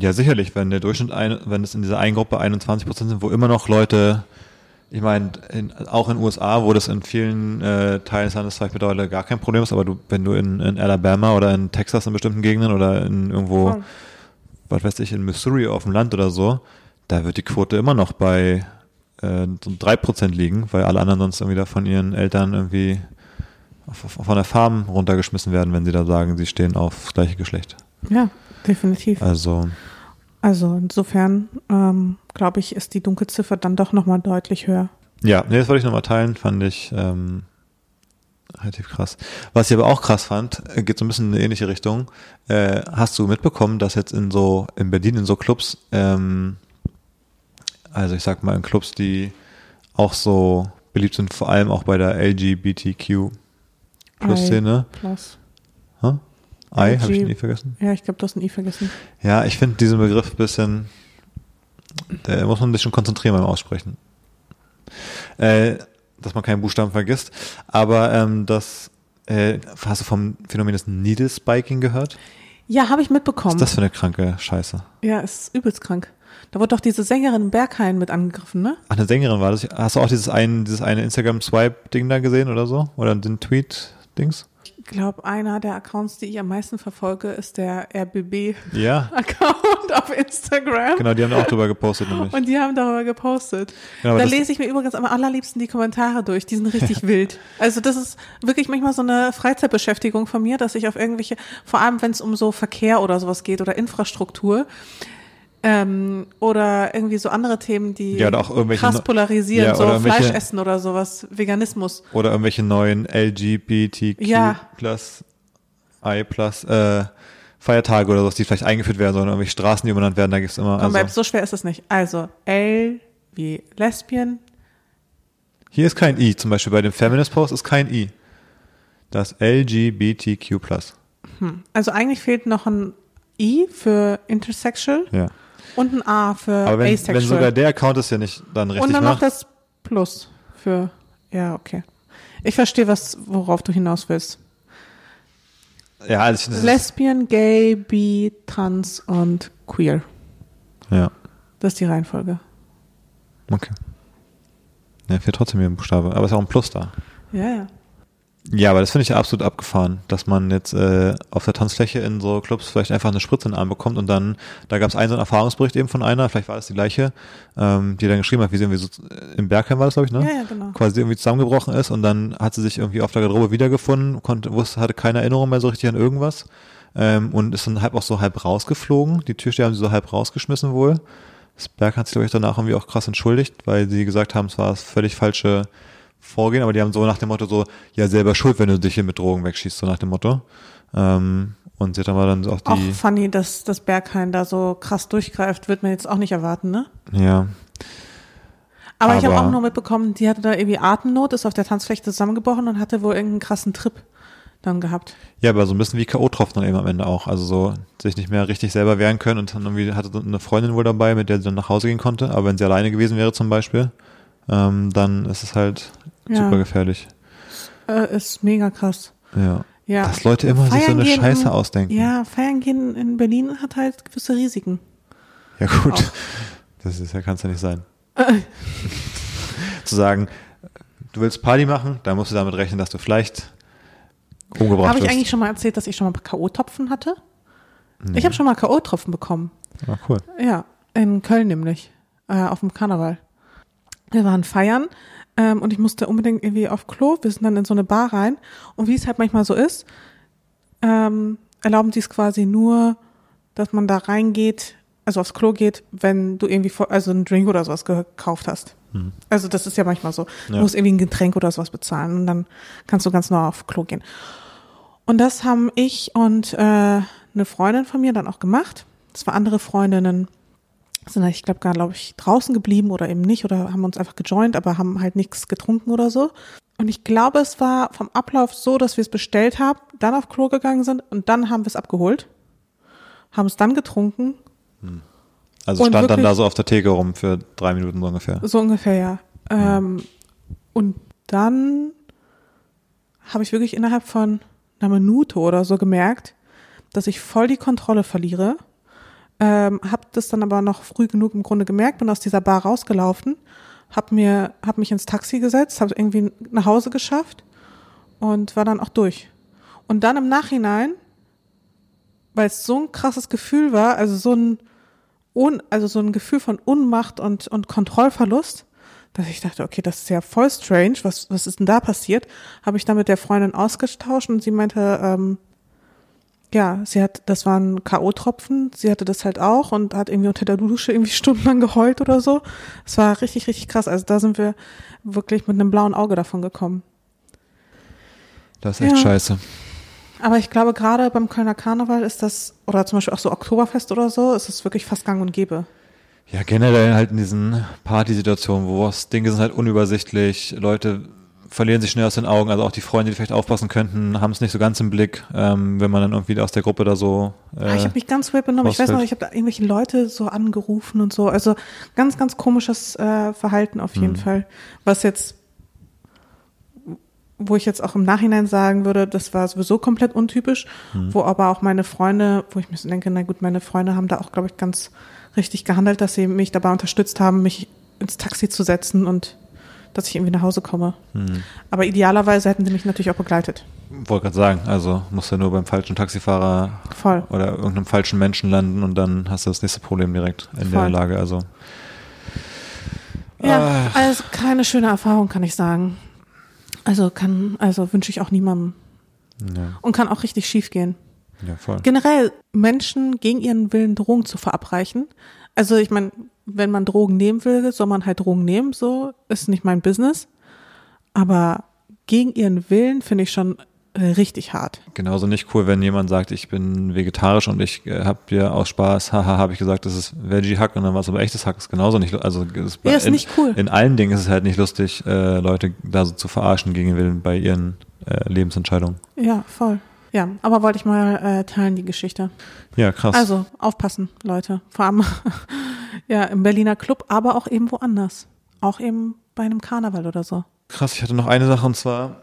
Ja, sicherlich, wenn der Durchschnitt, ein, wenn es in dieser einen Gruppe 21 Prozent sind, wo immer noch Leute ich meine, in, auch in den USA, wo das in vielen äh, Teilen des Landes vielleicht mittlerweile gar kein Problem ist, aber du, wenn du in, in Alabama oder in Texas in bestimmten Gegenden oder in irgendwo, Voll. was weiß ich, in Missouri auf dem Land oder so, da wird die Quote immer noch bei äh, so drei Prozent liegen, weil alle anderen sonst irgendwie da von ihren Eltern irgendwie von der Farm runtergeschmissen werden, wenn sie da sagen, sie stehen auf das gleiche Geschlecht. Ja, definitiv. Also, Also insofern, ähm, glaube ich, ist die Dunkelziffer dann doch nochmal deutlich höher. Ja, nee, das wollte ich nochmal teilen, fand ich ähm, relativ krass. Was ich aber auch krass fand, äh, geht so ein bisschen in eine ähnliche Richtung. Äh, hast du mitbekommen, dass jetzt in so, in Berlin in so Clubs, ähm, also ich sag mal in Clubs, die auch so beliebt sind, vor allem auch bei der LGBTQ Plus Szene. Plus. Hä? I, habe ich LG nie vergessen. Ja, ich glaube, du hast ein I vergessen. Ja, ich finde diesen Begriff ein bisschen, da muss man ein bisschen konzentrieren beim Aussprechen. Äh, dass man keinen Buchstaben vergisst. Aber ähm, das, äh, hast du vom Phänomen des Needle Spiking gehört? Ja, habe ich Was mitbekommen. ist das für eine kranke Scheiße? Ja, ist übelst krank. Da wurde doch diese Sängerin Berghain mit angegriffen, ne? Ach, eine Sängerin war das. Hast du auch dieses ein, dieses eine Instagram-Swipe-Ding da gesehen oder so? Oder den Tweet-Dings? Ich glaube, einer der Accounts, die ich am meisten verfolge, ist der RBB-Account Ja, (laughs) auf Instagram. genau, die haben auch drüber gepostet nämlich. Und die haben darüber gepostet. Genau, da lese ich mir übrigens am allerliebsten die Kommentare durch. Die sind richtig wild. Also das ist wirklich manchmal so eine Freizeitbeschäftigung von mir, dass ich auf irgendwelche, vor allem wenn es um so Verkehr oder sowas geht oder Infrastruktur ähm, oder irgendwie so andere Themen, die Ja, oder auch irgendwelche krass ne- polarisieren, Ja, so Fleisch essen oder sowas, Veganismus. Oder irgendwelche neuen LGBTQ Ja. plus I plus äh, Feiertage oder sowas, die vielleicht eingeführt werden sollen, irgendwelche Straßen, die umbenannt werden, da gibt's immer. Also, so schwer ist es nicht. Also L wie Lesbian, hier ist kein I, zum Beispiel bei dem Feminist Post ist kein I. Das LGBTQ plus. also eigentlich fehlt noch ein I für intersexual Ja. Und ein A für Aber wenn, asexual. wenn sogar der Account es ja nicht dann richtig Und dann noch macht. das Plus für, ja, okay. Ich verstehe, was, worauf du hinaus willst. ja, also ich Lesbian, Gay, Bi, Trans und Queer. ja, Das ist die Reihenfolge. okay. Ja, fehlt trotzdem hier ein Buchstabe, aber ist auch ein Plus da. Ja, ja. Ja, aber das finde ich ja absolut abgefahren, dass man jetzt äh, auf der Tanzfläche in so Clubs vielleicht einfach eine Spritze in den Arm bekommt und dann, da gab es einen so einen Erfahrungsbericht eben von einer, vielleicht war das die gleiche, ähm, die dann geschrieben hat, wie sie irgendwie so, äh, im Bergheim war das, glaube ich, ne? Ja, ja, genau. Quasi irgendwie zusammengebrochen ist und dann hat sie sich irgendwie auf der Garderobe wiedergefunden, konnte, wusste, hatte keine Erinnerung mehr so richtig an irgendwas ähm, und ist dann halb auch so halb rausgeflogen. Die Türsteher haben sie so halb rausgeschmissen wohl. Das Berg hat sich, glaube ich, danach irgendwie auch krass entschuldigt, weil sie gesagt haben, es war das völlig falsche Vorgehen, aber die haben so nach dem Motto so, ja, selber schuld, wenn du dich hier mit Drogen wegschießt, so nach dem Motto. Ähm, und sie hat aber dann auch Auch die, funny, dass das Berghain da so krass durchgreift, wird man jetzt auch nicht erwarten, ne? ja, Aber, ich habe Aber- auch nur mitbekommen, die hatte da irgendwie Atemnot, ist auf der Tanzfläche zusammengebrochen und hatte wohl irgendeinen krassen Trip dann gehabt. Ja, aber so ein bisschen wie K.O.-Tropfen dann eben am Ende auch. Also so sich nicht mehr richtig selber wehren können und dann irgendwie hatte eine Freundin wohl dabei, mit der sie dann nach Hause gehen konnte. Aber wenn sie alleine gewesen wäre zum Beispiel, ähm, dann ist es halt Ja. super gefährlich. Äh, ist mega krass. Ja. Ja. Dass Leute immer sich so Feiern eine gehen Scheiße ausdenken. Ja, feiern gehen in Berlin hat halt gewisse Risiken. Ja gut. Auch. Das ist ja, kann es ja nicht sein. (laughs) Zu sagen, du willst Party machen, dann musst du damit rechnen, dass du vielleicht umgebracht Habe ich wirst. eigentlich schon mal erzählt, dass ich schon mal K.O.-Tropfen hatte? Ich habe schon mal K.O.-Tropfen bekommen. Ah, cool. Ja, in Köln nämlich, äh, auf dem Karneval. Wir waren feiern ähm, und ich musste unbedingt irgendwie auf Klo. Wir sind dann in so eine Bar rein und wie es halt manchmal so ist, ähm, erlauben sie es quasi nur, dass man da reingeht, also aufs Klo geht, wenn du irgendwie vor, also einen Drink oder sowas gekauft hast. Also das ist ja manchmal so. Du Ja. musst irgendwie ein Getränk oder sowas bezahlen und dann kannst du ganz normal auf Klo gehen. Und das haben ich und äh, eine Freundin von mir dann auch gemacht. Zwei andere Freundinnen sind, ich glaube, gar, glaube ich, draußen geblieben oder eben nicht oder haben uns einfach gejoint, aber haben halt nichts getrunken oder so. Und ich glaube, es war vom Ablauf so, dass wir es bestellt haben, dann auf Klo gegangen sind und dann haben wir es abgeholt, haben es dann getrunken, Also Und stand dann wirklich- da so auf der Theke rum für drei Minuten so ungefähr. so ungefähr, ja. Ähm, und dann habe ich wirklich innerhalb von einer Minute oder so gemerkt, dass ich voll die Kontrolle verliere. Ähm, habe das dann aber noch früh genug im Grunde gemerkt, bin aus dieser Bar rausgelaufen, hab mir, hab mich ins Taxi gesetzt, habe irgendwie nach Hause geschafft und war dann auch durch. Und dann im Nachhinein, weil es so ein krasses Gefühl war, also so ein, Un, also so ein Gefühl von Unmacht und, und Kontrollverlust, dass ich dachte, okay, das ist ja voll strange, was, was ist denn da passiert? Habe ich dann mit der Freundin ausgetauscht und sie meinte, ähm, ja, sie hat, das waren K.O.-Tropfen, sie hatte das halt auch und hat irgendwie unter der Dusche irgendwie (laughs) stundenlang geheult oder so. Es war richtig, richtig krass. Also da sind wir wirklich mit einem blauen Auge davon gekommen. Das ist echt Ja. scheiße. Aber ich glaube, gerade beim Kölner Karneval ist das, oder zum Beispiel auch so Oktoberfest oder so, ist es wirklich fast gang und gäbe. Ja, generell halt in diesen Partysituationen, wo es Dinge sind halt unübersichtlich, Leute verlieren sich schnell aus den Augen, also auch die Freunde, die vielleicht aufpassen könnten, haben es nicht so ganz im Blick, ähm, wenn man dann irgendwie aus der Gruppe da so. Ah, ich Äh, habe mich ganz weird benommen. Ich weiß noch, ich habe da irgendwelche Leute so angerufen und so. Also ganz, ganz komisches äh, Verhalten auf jeden Fall. Was jetzt, wo ich jetzt auch im Nachhinein sagen würde, das war sowieso komplett untypisch. Wo aber auch meine Freunde, wo ich mir so denke, na gut, meine Freunde haben da auch, glaube ich, ganz richtig gehandelt, dass sie mich dabei unterstützt haben, mich ins Taxi zu setzen und dass ich irgendwie nach Hause komme. Aber idealerweise hätten sie mich natürlich auch begleitet. wollte gerade sagen, also musst du nur beim falschen Taxifahrer Voll. oder irgendeinem falschen Menschen landen und dann hast du das nächste Problem direkt in der Voll. Lage. Also Ja, also keine schöne Erfahrung, kann ich sagen. Also kann, also wünsche ich auch niemandem. ja, Und kann auch richtig schief gehen. ja voll. Generell Menschen gegen ihren Willen Drogen zu verabreichen. Also ich meine, wenn man Drogen nehmen will, soll man halt Drogen nehmen, so ist nicht mein Business. Aber gegen ihren Willen finde ich schon äh, richtig hart. Genauso nicht cool, wenn jemand sagt, ich bin vegetarisch und ich äh, habe dir aus Spaß, haha, habe ich gesagt, das ist Veggie-Hack und dann war es aber echtes Hack, ist genauso nicht, also es Ja, ist in, nicht cool. In allen Dingen ist es halt nicht lustig, äh, Leute da so zu verarschen gegen den Willen bei ihren äh, Lebensentscheidungen. Ja, voll. Ja, aber wollte ich mal äh, teilen, die Geschichte. Ja, krass. Also aufpassen, Leute. Vor allem (laughs) ja im Berliner Club, aber auch eben woanders. Auch eben bei einem Karneval oder so. Krass, ich hatte noch eine Sache und zwar,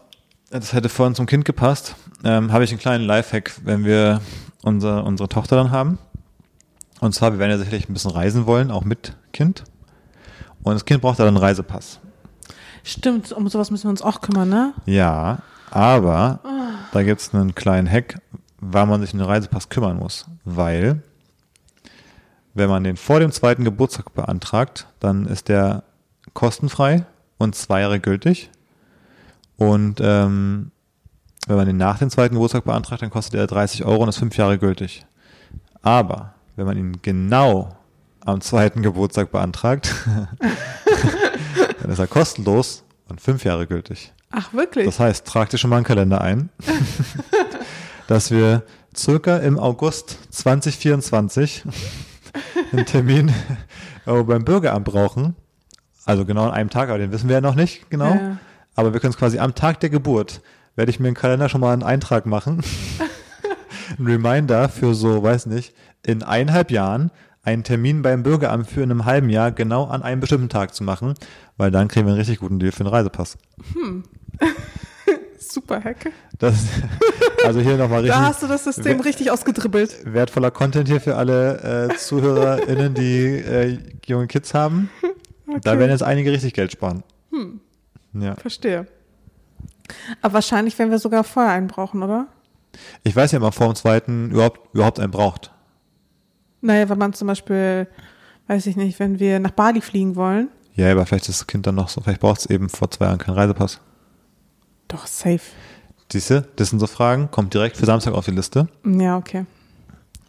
das hätte vorhin zum Kind gepasst, ähm, habe ich einen kleinen Lifehack, wenn wir unser, unsere Tochter dann haben. Und zwar, wir werden ja sicherlich ein bisschen reisen wollen, auch mit Kind. Und das Kind braucht dann einen Reisepass. Stimmt, um sowas müssen wir uns auch kümmern, ne? Ja, aber da gibt's einen kleinen Hack, wann man sich um den Reisepass kümmern muss. Weil, wenn man den vor dem zweiten Geburtstag beantragt, dann ist der kostenfrei und zwei Jahre gültig. Und ähm, wenn man den nach dem zweiten Geburtstag beantragt, dann kostet er 30 Euro und ist fünf Jahre gültig. Aber wenn man ihn genau am zweiten Geburtstag beantragt, (laughs) dann ist er kostenlos und fünf Jahre gültig. Ach, wirklich? Das heißt, trag dir schon mal einen Kalender ein, (laughs) dass wir circa im August 2024 einen Termin (laughs) äh, beim Bürgeramt brauchen. Also genau an einem Tag, aber den wissen wir ja noch nicht genau. Ja. Aber wir können es quasi am Tag der Geburt, werde ich mir im Kalender schon mal einen Eintrag machen. (laughs) Ein Reminder für so, weiß nicht, in eineinhalb Jahren einen Termin beim Bürgeramt für in einem halben Jahr genau an einem bestimmten Tag zu machen, weil dann kriegen wir einen richtig guten Deal für den Reisepass. (laughs) Super Hack. Das, also hier nochmal (laughs) richtig Da hast du das System richtig ausgedribbelt. wertvoller Content hier für alle äh, ZuhörerInnen, die äh, junge Kids haben. Da werden jetzt einige richtig Geld sparen. Ja. Verstehe. Aber wahrscheinlich werden wir sogar vorher einen brauchen, oder? Ich weiß ja immer vor dem zweiten überhaupt, überhaupt einen braucht. Naja, wenn man zum Beispiel, weiß ich nicht, wenn wir nach Bali fliegen wollen. Ja, aber vielleicht ist das Kind dann noch so, vielleicht braucht es eben vor zwei Jahren keinen Reisepass. Doch, safe. Siehste, das sind so Fragen, kommt direkt für Samstag auf die Liste, Ja, okay.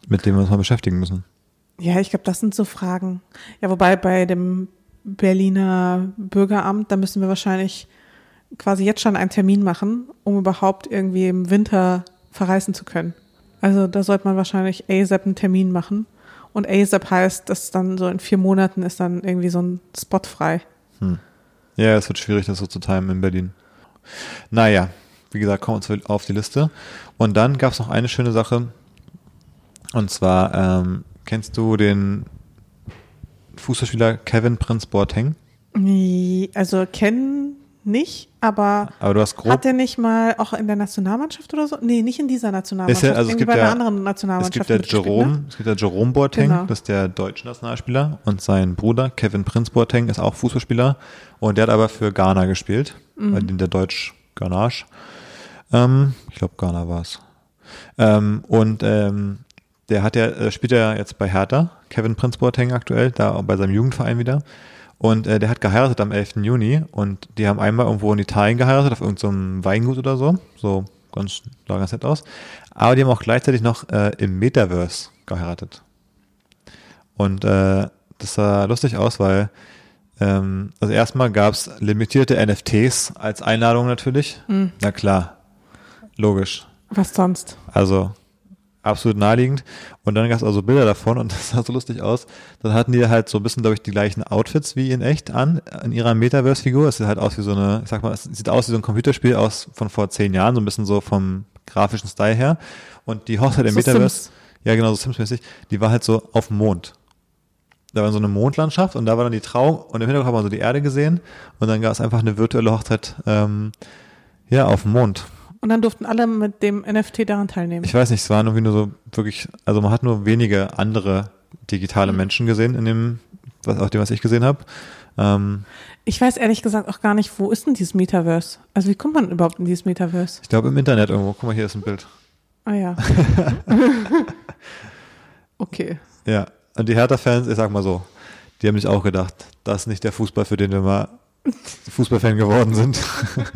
mit denen wir uns mal beschäftigen müssen. Ja, ich glaube, das sind so Fragen. Ja, wobei bei dem Berliner Bürgeramt, da müssen wir wahrscheinlich quasi jetzt schon einen Termin machen, um überhaupt irgendwie im Winter verreisen zu können. Also da sollte man wahrscheinlich ASAP einen Termin machen. Und ASAP heißt, dass dann so in vier Monaten ist dann irgendwie so ein Spot frei. Ja, es wird schwierig, das so zu timen in Berlin. Naja, wie gesagt, kommen wir auf die Liste. Und dann gab es noch eine schöne Sache. Und zwar, ähm, kennst du den Fußballspieler Kevin Prince Boateng? Nee, Also kennen nicht, aber, Aber du hast grob hat er nicht mal auch in der Nationalmannschaft oder so? Nee, nicht in dieser Nationalmannschaft. Ist ja- also es gibt bei einer ja- anderen Es Nationalmannschaft. gibt ja Jerome, Ne? es gibt ja Jerome Boateng, Genau. das ist der deutsche Nationalspieler und sein Bruder Kevin Prinz Boateng ist auch Fußballspieler und der hat aber für Ghana gespielt, Mhm. weil den der Deutsch Ghanage. Ähm, ich glaube Ghana war es. Ähm, und ähm, der hat ja äh, spielt ja jetzt bei Hertha, Kevin Prinz Boateng aktuell, da bei seinem Jugendverein wieder. Und äh, der hat geheiratet am 11. Juni und die haben einmal irgendwo in Italien geheiratet, auf irgendeinem Weingut oder so. So ganz, sah ganz nett aus. Aber die haben auch gleichzeitig noch äh, im Metaverse geheiratet. Und äh, das sah lustig aus, weil ähm, also erstmal gab es limitierte NFTs als Einladung natürlich. Na klar, logisch. Was sonst? Also absolut naheliegend. Und dann gab es also Bilder davon und (laughs) das sah so lustig aus. Dann hatten die halt so ein bisschen, glaube ich, die gleichen Outfits wie in echt an, in ihrer Metaverse-Figur. Es sieht halt aus wie so eine, ich sag mal, es sieht aus wie so ein Computerspiel aus von vor zehn Jahren, so ein bisschen so vom grafischen Style her. Und die Hochzeit im So Metaverse, Sims. ja genau, so Sims-mäßig, die war halt so auf dem Mond. Da war so eine Mondlandschaft und da war dann die Trauung und im Hintergrund hat man so die Erde gesehen und dann gab es einfach eine virtuelle Hochzeit, ähm, ja, auf dem Mond. Und dann durften alle mit dem NFT daran teilnehmen. Ich weiß nicht, es waren irgendwie nur so wirklich, also man hat nur wenige andere digitale Menschen gesehen in dem, was, auf dem, was ich gesehen habe. Ähm, Ich weiß ehrlich gesagt auch gar nicht, wo ist denn dieses Metaverse? Also wie kommt man überhaupt in dieses Metaverse? ich glaube im Internet irgendwo. Guck mal, hier ist ein Bild. Ah ja. (laughs) okay. Ja. Und die Hertha-Fans, ich sag mal so, die haben sich auch gedacht, das ist nicht der Fußball, für den wir mal Fußballfan geworden sind,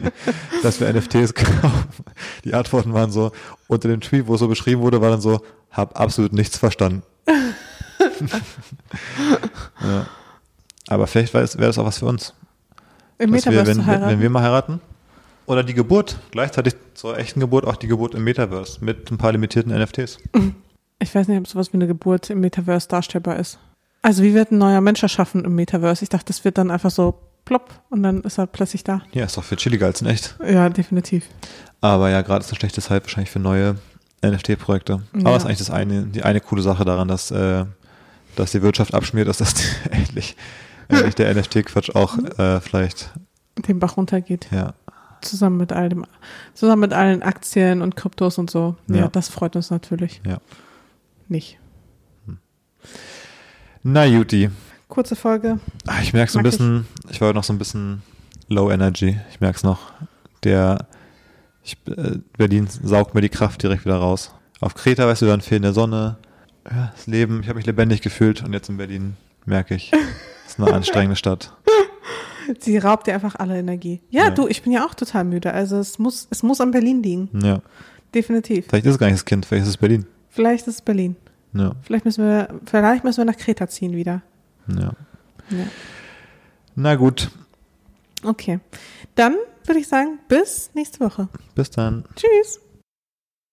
(laughs) dass wir NFTs kaufen. Die Antworten waren so, unter dem Tweet, wo es so beschrieben wurde, war dann so, hab absolut nichts verstanden. (laughs) ja. Aber vielleicht wäre das, auch was für uns. Im Dass wir, Metaverse wenn, heiraten. wenn wir mal heiraten. Oder die Geburt, gleichzeitig zur echten Geburt, auch die Geburt im Metaverse mit ein paar limitierten NFTs. ich weiß nicht, ob sowas wie eine Geburt im Metaverse darstellbar ist. Also wie wird ein neuer Mensch erschaffen im Metaverse? Ich dachte, das wird dann einfach so plopp und dann ist er plötzlich da. Ja, ist doch für chilliger als in echt. Ja, definitiv. Aber ja, gerade ist eine schlechte Zeit wahrscheinlich für neue NFT-Projekte. Ja. Aber es ist eigentlich das eine, die eine coole Sache daran, dass, äh, dass die Wirtschaft abschmiert, dass das (laughs) endlich, endlich der NFT-Quatsch auch äh, vielleicht, Den Bach runtergeht. ja. Zusammen mit all dem, zusammen mit allen Aktien und Kryptos und so. Ja, Ja. das freut uns natürlich ja. nicht. Na, Juti. Kurze Folge. Ah, Ich merke so ein Mag ich. bisschen, ich war noch so ein bisschen low energy. Ich merke es noch. Der ich, äh, Berlin saugt mir die Kraft direkt wieder raus. Auf Kreta, weißt du, dann fehlende Sonne. Ja, das Leben, ich habe mich lebendig gefühlt und jetzt in Berlin merke ich, es ist eine anstrengende Stadt. (laughs) Sie raubt dir einfach alle Energie. Ja, Ja. du, ich bin ja auch total müde. Also es muss, es muss an Berlin liegen. Ja, Definitiv. vielleicht ist es gar nicht das Kind, vielleicht ist es Berlin. Vielleicht ist es Berlin. Ja, Vielleicht müssen wir, vielleicht müssen wir nach Kreta ziehen wieder. Ja. Ja. Na gut, Okay. Dann würde ich sagen, bis nächste Woche. bis dann. Tschüss.